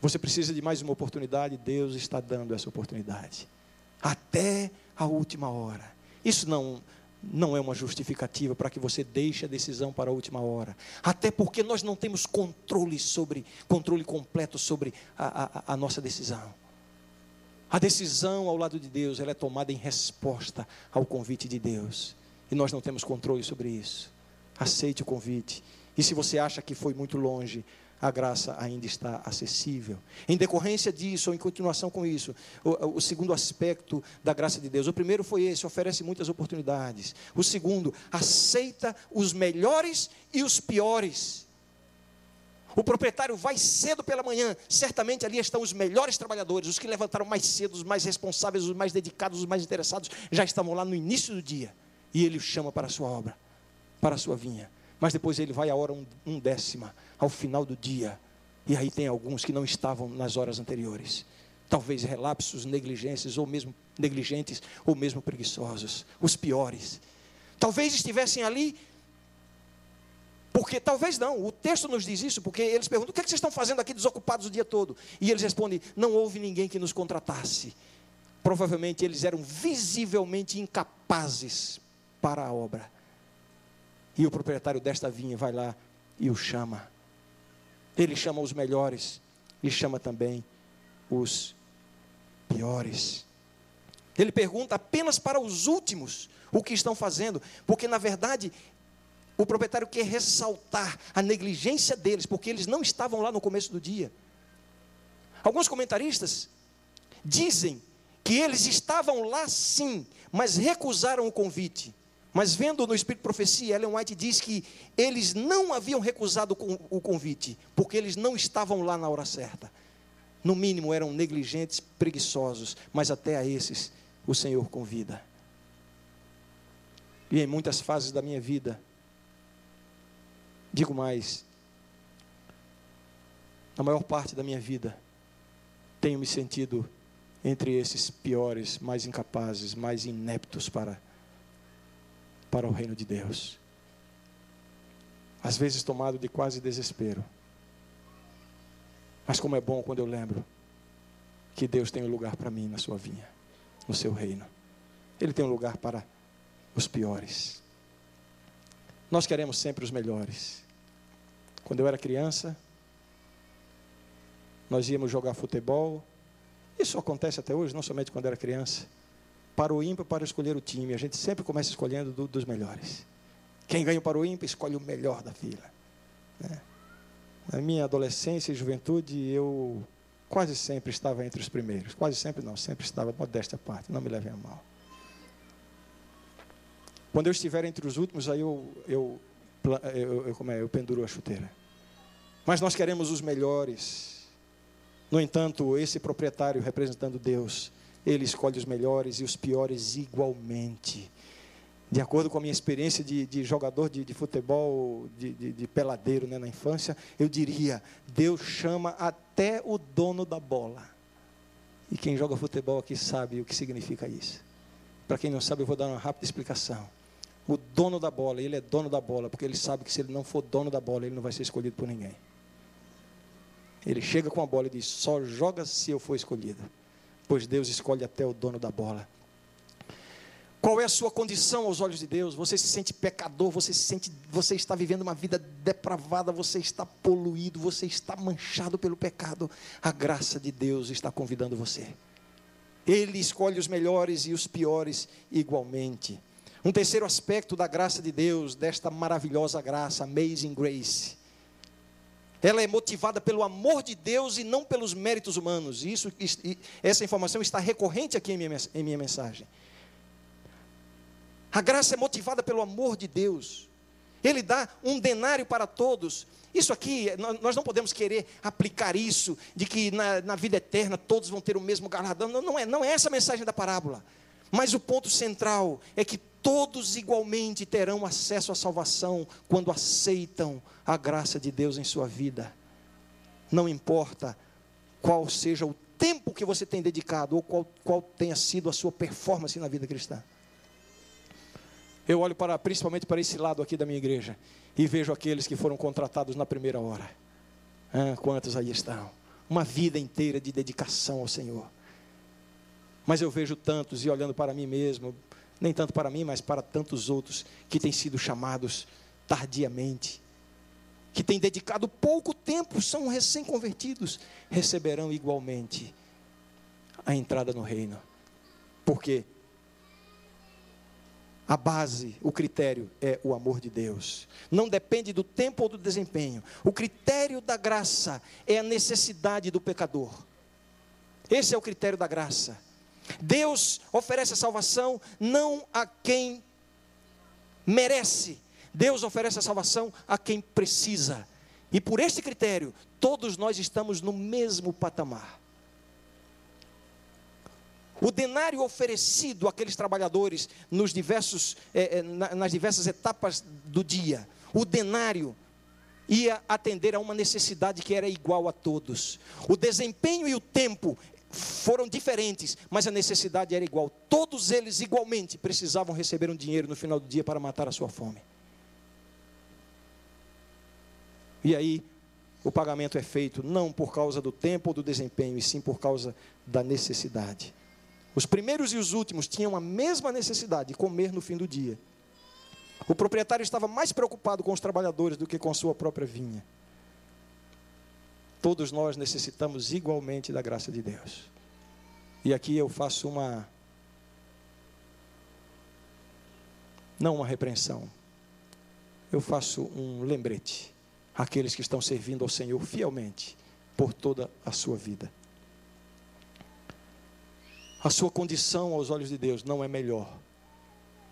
Você precisa de mais uma oportunidade, Deus está dando essa oportunidade até a última hora. Isso não não é uma justificativa para que você deixe a decisão para a última hora. Até porque nós não temos controle sobre, controle completo sobre a, a, a nossa decisão. A decisão ao lado de Deus, ela é tomada em resposta ao convite de Deus. E nós não temos controle sobre isso. Aceite o convite. E se você acha que foi muito longe, a graça ainda está acessível. Em decorrência disso, ou em continuação com isso, o, o, segundo aspecto da graça de Deus. O primeiro foi esse: oferece muitas oportunidades. O segundo, aceita os melhores e os piores. O proprietário vai cedo pela manhã, certamente ali estão os melhores trabalhadores, os que levantaram mais cedo, os mais responsáveis, os mais dedicados, os mais interessados, já estavam lá no início do dia. e ele o chama para a sua obra, para a sua vinha. Mas depois ele vai a hora um, um décima, ao final do dia. E aí tem alguns que não estavam nas horas anteriores. Talvez relapsos, negligências, ou mesmo negligentes, ou mesmo preguiçosos. Os piores. Talvez estivessem ali porque talvez não, o texto nos diz isso, porque eles perguntam: o que, é que vocês estão fazendo aqui desocupados o dia todo? E eles respondem: não houve ninguém que nos contratasse. Provavelmente eles eram visivelmente incapazes para a obra. E o proprietário desta vinha vai lá e o chama. Ele chama os melhores e chama também os piores. Ele pergunta apenas para os últimos o que estão fazendo, porque na verdade o proprietário quer ressaltar a negligência deles, porque eles não estavam lá no começo do dia. Alguns comentaristas dizem que eles estavam lá sim, mas recusaram o convite. Mas vendo no Espírito Profecia, Ellen White diz que eles não haviam recusado o convite, porque eles não estavam lá na hora certa. No mínimo eram negligentes, preguiçosos, mas até a esses o Senhor convida. E em muitas fases da minha vida, Digo mais, na maior parte da minha vida, tenho me sentido entre esses piores, mais incapazes, mais ineptos para, para o reino de Deus. Às vezes tomado de quase desespero. Mas como é bom quando eu lembro que Deus tem um lugar para mim na sua vinha, no seu reino. Ele tem um lugar para os piores. Nós queremos sempre os melhores. Quando eu era criança, nós íamos jogar futebol. Isso acontece até hoje, não somente quando era criança. Para o ímpar, para escolher o time. A gente sempre começa escolhendo do, dos melhores. Quem ganha para o ímpar, escolhe o melhor da fila. Né? Na minha adolescência e juventude, eu quase sempre estava entre os primeiros. Quase sempre não, sempre estava modesta parte, não me levem a mal. Quando eu estiver entre os últimos, aí eu, eu eu, eu, como é, eu penduro a chuteira. Mas nós queremos os melhores. No entanto, esse proprietário representando Deus, ele escolhe os melhores e os piores igualmente. De acordo com a minha experiência de, de jogador de, de futebol, de, de, peladeiro né, na infância, eu diria: Deus chama até o dono da bola. E quem joga futebol aqui sabe o que significa isso. Para quem não sabe, eu vou dar uma rápida explicação o dono da bola, ele é dono da bola, porque ele sabe que se ele não for dono da bola, ele não vai ser escolhido por ninguém. Ele chega com a bola e diz: só joga se eu for escolhido, pois Deus escolhe até o dono da bola. Qual é a sua condição aos olhos de Deus? Você se sente pecador, você se sente, você está vivendo uma vida depravada, você está poluído, você está manchado pelo pecado. A graça de Deus está convidando você. Ele escolhe os melhores e os piores igualmente. Um terceiro aspecto da graça de Deus, desta maravilhosa graça, amazing grace. Ela é motivada pelo amor de Deus e não pelos méritos humanos. Isso, essa informação está recorrente aqui em minha, em minha mensagem. A graça é motivada pelo amor de Deus. Ele dá um denário para todos. Isso aqui, nós não podemos querer aplicar isso, de que na, na vida eterna todos vão ter o mesmo galardão. Não, não, é, não é essa a mensagem da parábola. Mas o ponto central é que todos igualmente terão acesso à salvação quando aceitam a graça de Deus em sua vida. Não importa qual seja o tempo que você tem dedicado ou qual, qual tenha sido a sua performance na vida cristã. Eu olho para, principalmente para esse lado aqui da minha igreja e vejo aqueles que foram contratados na primeira hora. Ah, quantos aí estão? Uma vida inteira de dedicação ao Senhor. Mas eu vejo tantos e olhando para mim mesmo, nem tanto para mim, mas para tantos outros que têm sido chamados tardiamente, que têm dedicado pouco tempo, são recém-convertidos, receberão igualmente a entrada no reino. Porque a base, o critério é o amor de Deus. Não depende do tempo ou do desempenho. O critério da graça é a necessidade do pecador. Esse é o critério da graça. Deus oferece a salvação não a quem merece, Deus oferece a salvação a quem precisa. E por este critério, todos nós estamos no mesmo patamar. O denário oferecido àqueles trabalhadores nos diversos, eh, eh, nas diversas etapas do dia. O denário ia atender a uma necessidade que era igual a todos. O desempenho e o tempo foram diferentes, mas a necessidade era igual. Todos eles igualmente precisavam receber um dinheiro no final do dia para matar a sua fome. E aí, o pagamento é feito não por causa do tempo ou do desempenho, e sim por causa da necessidade. Os primeiros e os últimos tinham a mesma necessidade de comer no fim do dia. O proprietário estava mais preocupado com os trabalhadores do que com a sua própria vinha. Todos nós necessitamos igualmente da graça de Deus. E aqui eu faço uma. Não uma repreensão. Eu faço um lembrete àqueles que estão servindo ao Senhor fielmente por toda a sua vida. A sua condição aos olhos de Deus não é melhor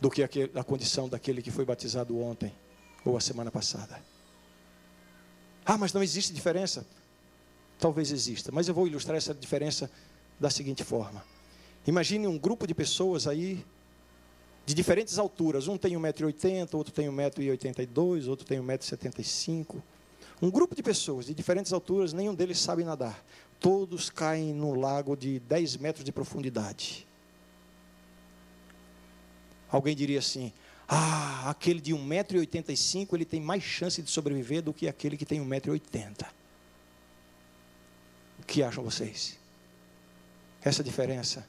do que a condição daquele que foi batizado ontem ou a semana passada. Ah, mas não existe diferença? Talvez exista, mas eu vou ilustrar essa diferença da seguinte forma: imagine um grupo de pessoas aí de diferentes alturas. Um tem 1,80m, outro tem 1,82m, outro tem 1,75m. Um grupo de pessoas de diferentes alturas, nenhum deles sabe nadar. Todos caem no lago de 10 metros de profundidade. Alguém diria assim: ah, aquele de 1,85m ele tem mais chance de sobreviver do que aquele que tem 1,80m. O que acham vocês? Essa diferença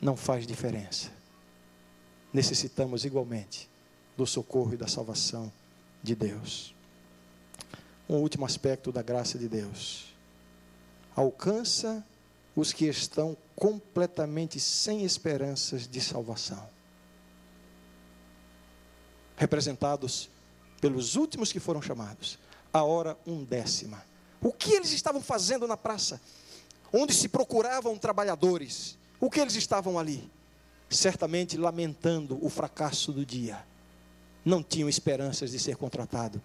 não faz diferença. Necessitamos igualmente do socorro e da salvação de Deus. Um último aspecto da graça de Deus. Alcança os que estão completamente sem esperanças de salvação. Representados pelos últimos que foram chamados, a hora undécima. O que eles estavam fazendo na praça? onde se procuravam trabalhadores. O que eles estavam ali? Certamente lamentando o fracasso do dia. Não tinham esperanças de ser contratado.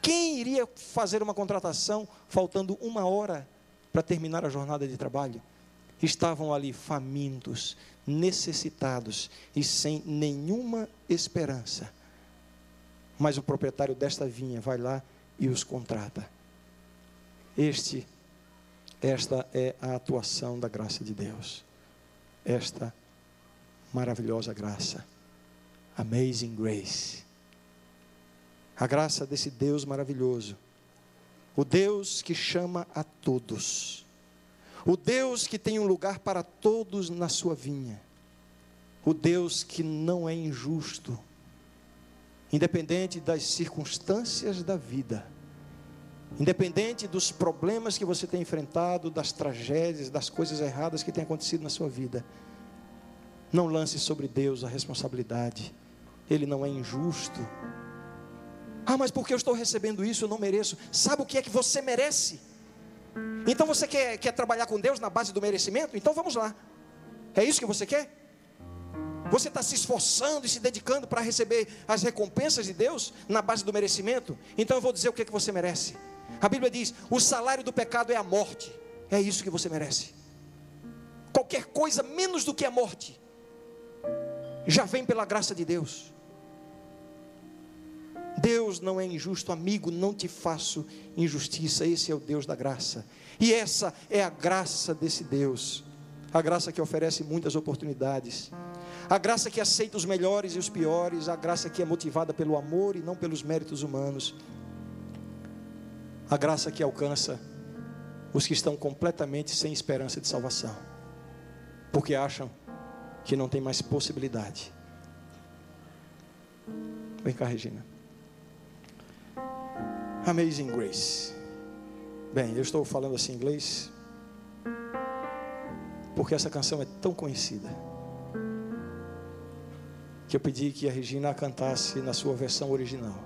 Quem iria fazer uma contratação faltando uma hora para terminar a jornada de trabalho? Estavam ali famintos, necessitados e sem nenhuma esperança. Mas o proprietário desta vinha vai lá e os contrata. Este esta é a atuação da graça de Deus. Esta maravilhosa graça. Amazing grace. A graça desse Deus maravilhoso. O Deus que chama a todos. O Deus que tem um lugar para todos na sua vinha. O Deus que não é injusto, independente das circunstâncias da vida Independente dos problemas que você tem enfrentado, das tragédias, das coisas erradas que têm acontecido na sua vida, não lance sobre Deus a responsabilidade. Ele não é injusto. Ah, mas porque eu estou recebendo isso, eu não mereço. Sabe o que é que você merece? Então você quer, quer trabalhar com Deus na base do merecimento? Então vamos lá. É isso que você quer? Você está se esforçando e se dedicando para receber as recompensas de Deus na base do merecimento? Então eu vou dizer o que, é que você merece. A Bíblia diz: o salário do pecado é a morte. É isso que você merece. Qualquer coisa menos do que a morte já vem pela graça de Deus. Deus não é injusto, amigo, não te faço injustiça. Esse é o Deus da graça. E essa é a graça desse Deus. A graça que oferece muitas oportunidades. A graça que aceita os melhores e os piores, a graça que é motivada pelo amor e não pelos méritos humanos a graça que alcança os que estão completamente sem esperança de salvação, porque acham que não tem mais possibilidade. Vem cá, Regina. Amazing Grace. Bem, eu estou falando assim em inglês porque essa canção é tão conhecida que eu pedi que a Regina a cantasse na sua versão original.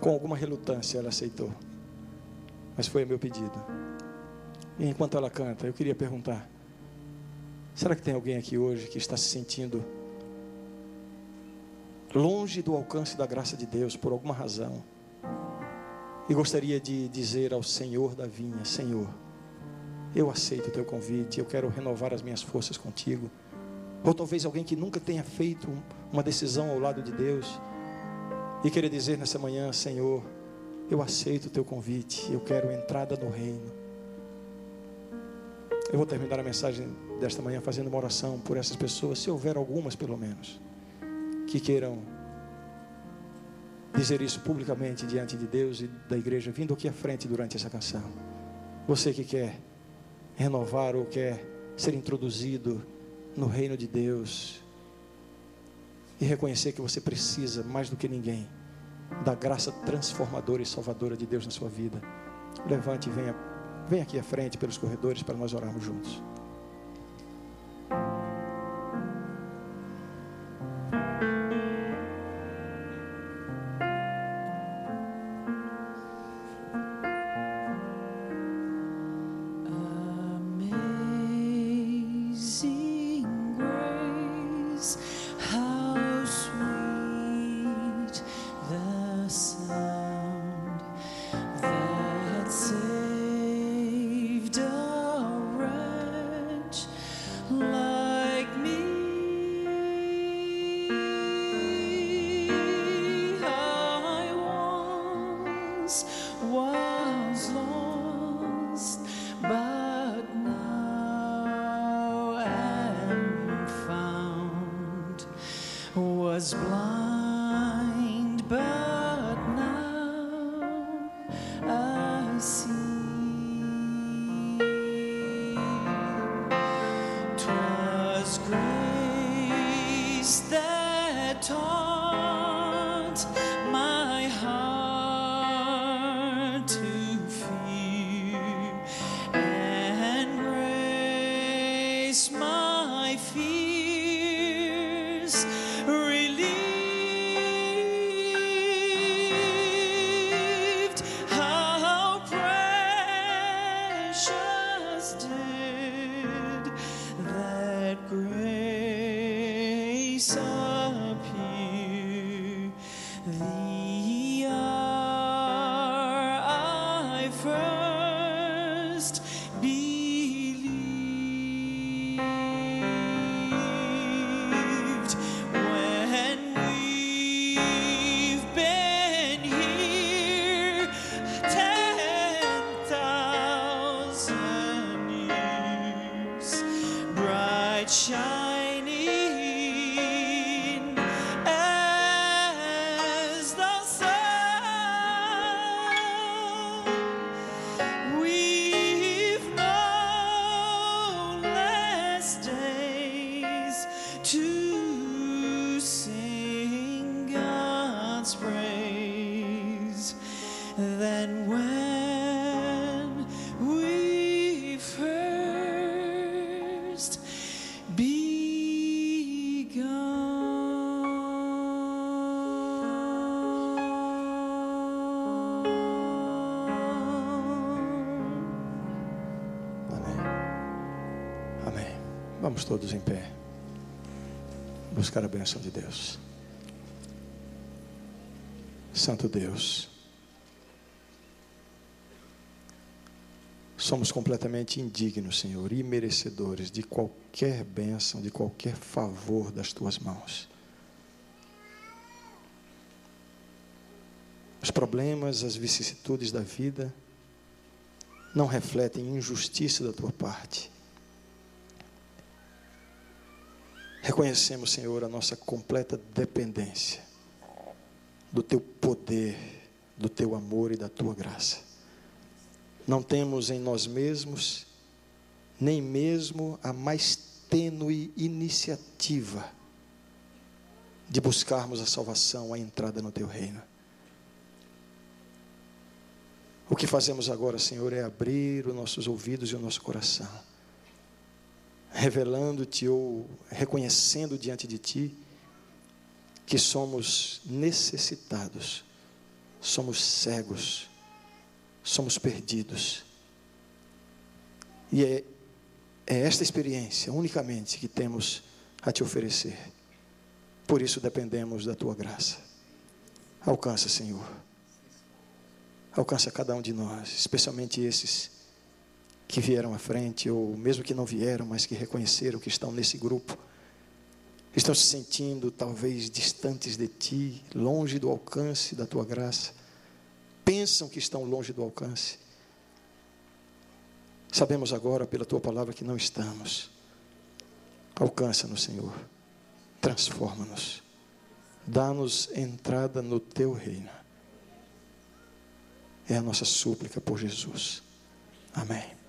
Com alguma relutância, ela aceitou. Mas foi o meu pedido. E enquanto ela canta, eu queria perguntar: será que tem alguém aqui hoje que está se sentindo longe do alcance da graça de Deus por alguma razão? E gostaria de dizer ao Senhor da vinha: Senhor, eu aceito o teu convite, eu quero renovar as minhas forças contigo. Ou talvez alguém que nunca tenha feito uma decisão ao lado de Deus e querer dizer nessa manhã, Senhor, eu aceito o teu convite, eu quero entrada no reino. Eu vou terminar a mensagem desta manhã fazendo uma oração por essas pessoas, se houver algumas pelo menos, que queiram dizer isso publicamente diante de Deus e da igreja, vindo aqui à frente durante essa canção. Você que quer renovar ou quer ser introduzido no reino de Deus e reconhecer que você precisa mais do que ninguém da graça transformadora e salvadora de Deus na sua vida. Levante e venha, venha aqui à frente pelos corredores para nós orarmos juntos. Vamos todos em pé. Buscar a bênção de Deus. Santo Deus. Somos completamente indignos, Senhor, e merecedores de qualquer bênção, de qualquer favor das tuas mãos. Os problemas, as vicissitudes da vida não refletem injustiça da tua parte Reconhecemos, Senhor, a nossa completa dependência do Teu poder, do Teu amor e da Tua graça. Não temos em nós mesmos, nem mesmo a mais tênue iniciativa de buscarmos a salvação, a entrada no Teu reino. O que fazemos agora, Senhor, é abrir os nossos ouvidos e o nosso coração revelando-te ou reconhecendo diante de ti que somos necessitados, somos cegos, somos perdidos. E é, é esta experiência unicamente que temos a te oferecer. Por isso dependemos da tua graça. Alcança, Senhor. Alcança cada um de nós, especialmente esses que vieram à frente, ou mesmo que não vieram, mas que reconheceram que estão nesse grupo, estão se sentindo talvez distantes de ti, longe do alcance da tua graça, pensam que estão longe do alcance. Sabemos agora, pela tua palavra, que não estamos. Alcança-nos, Senhor. Transforma-nos. Dá-nos entrada no teu reino. É a nossa súplica por Jesus. Amém.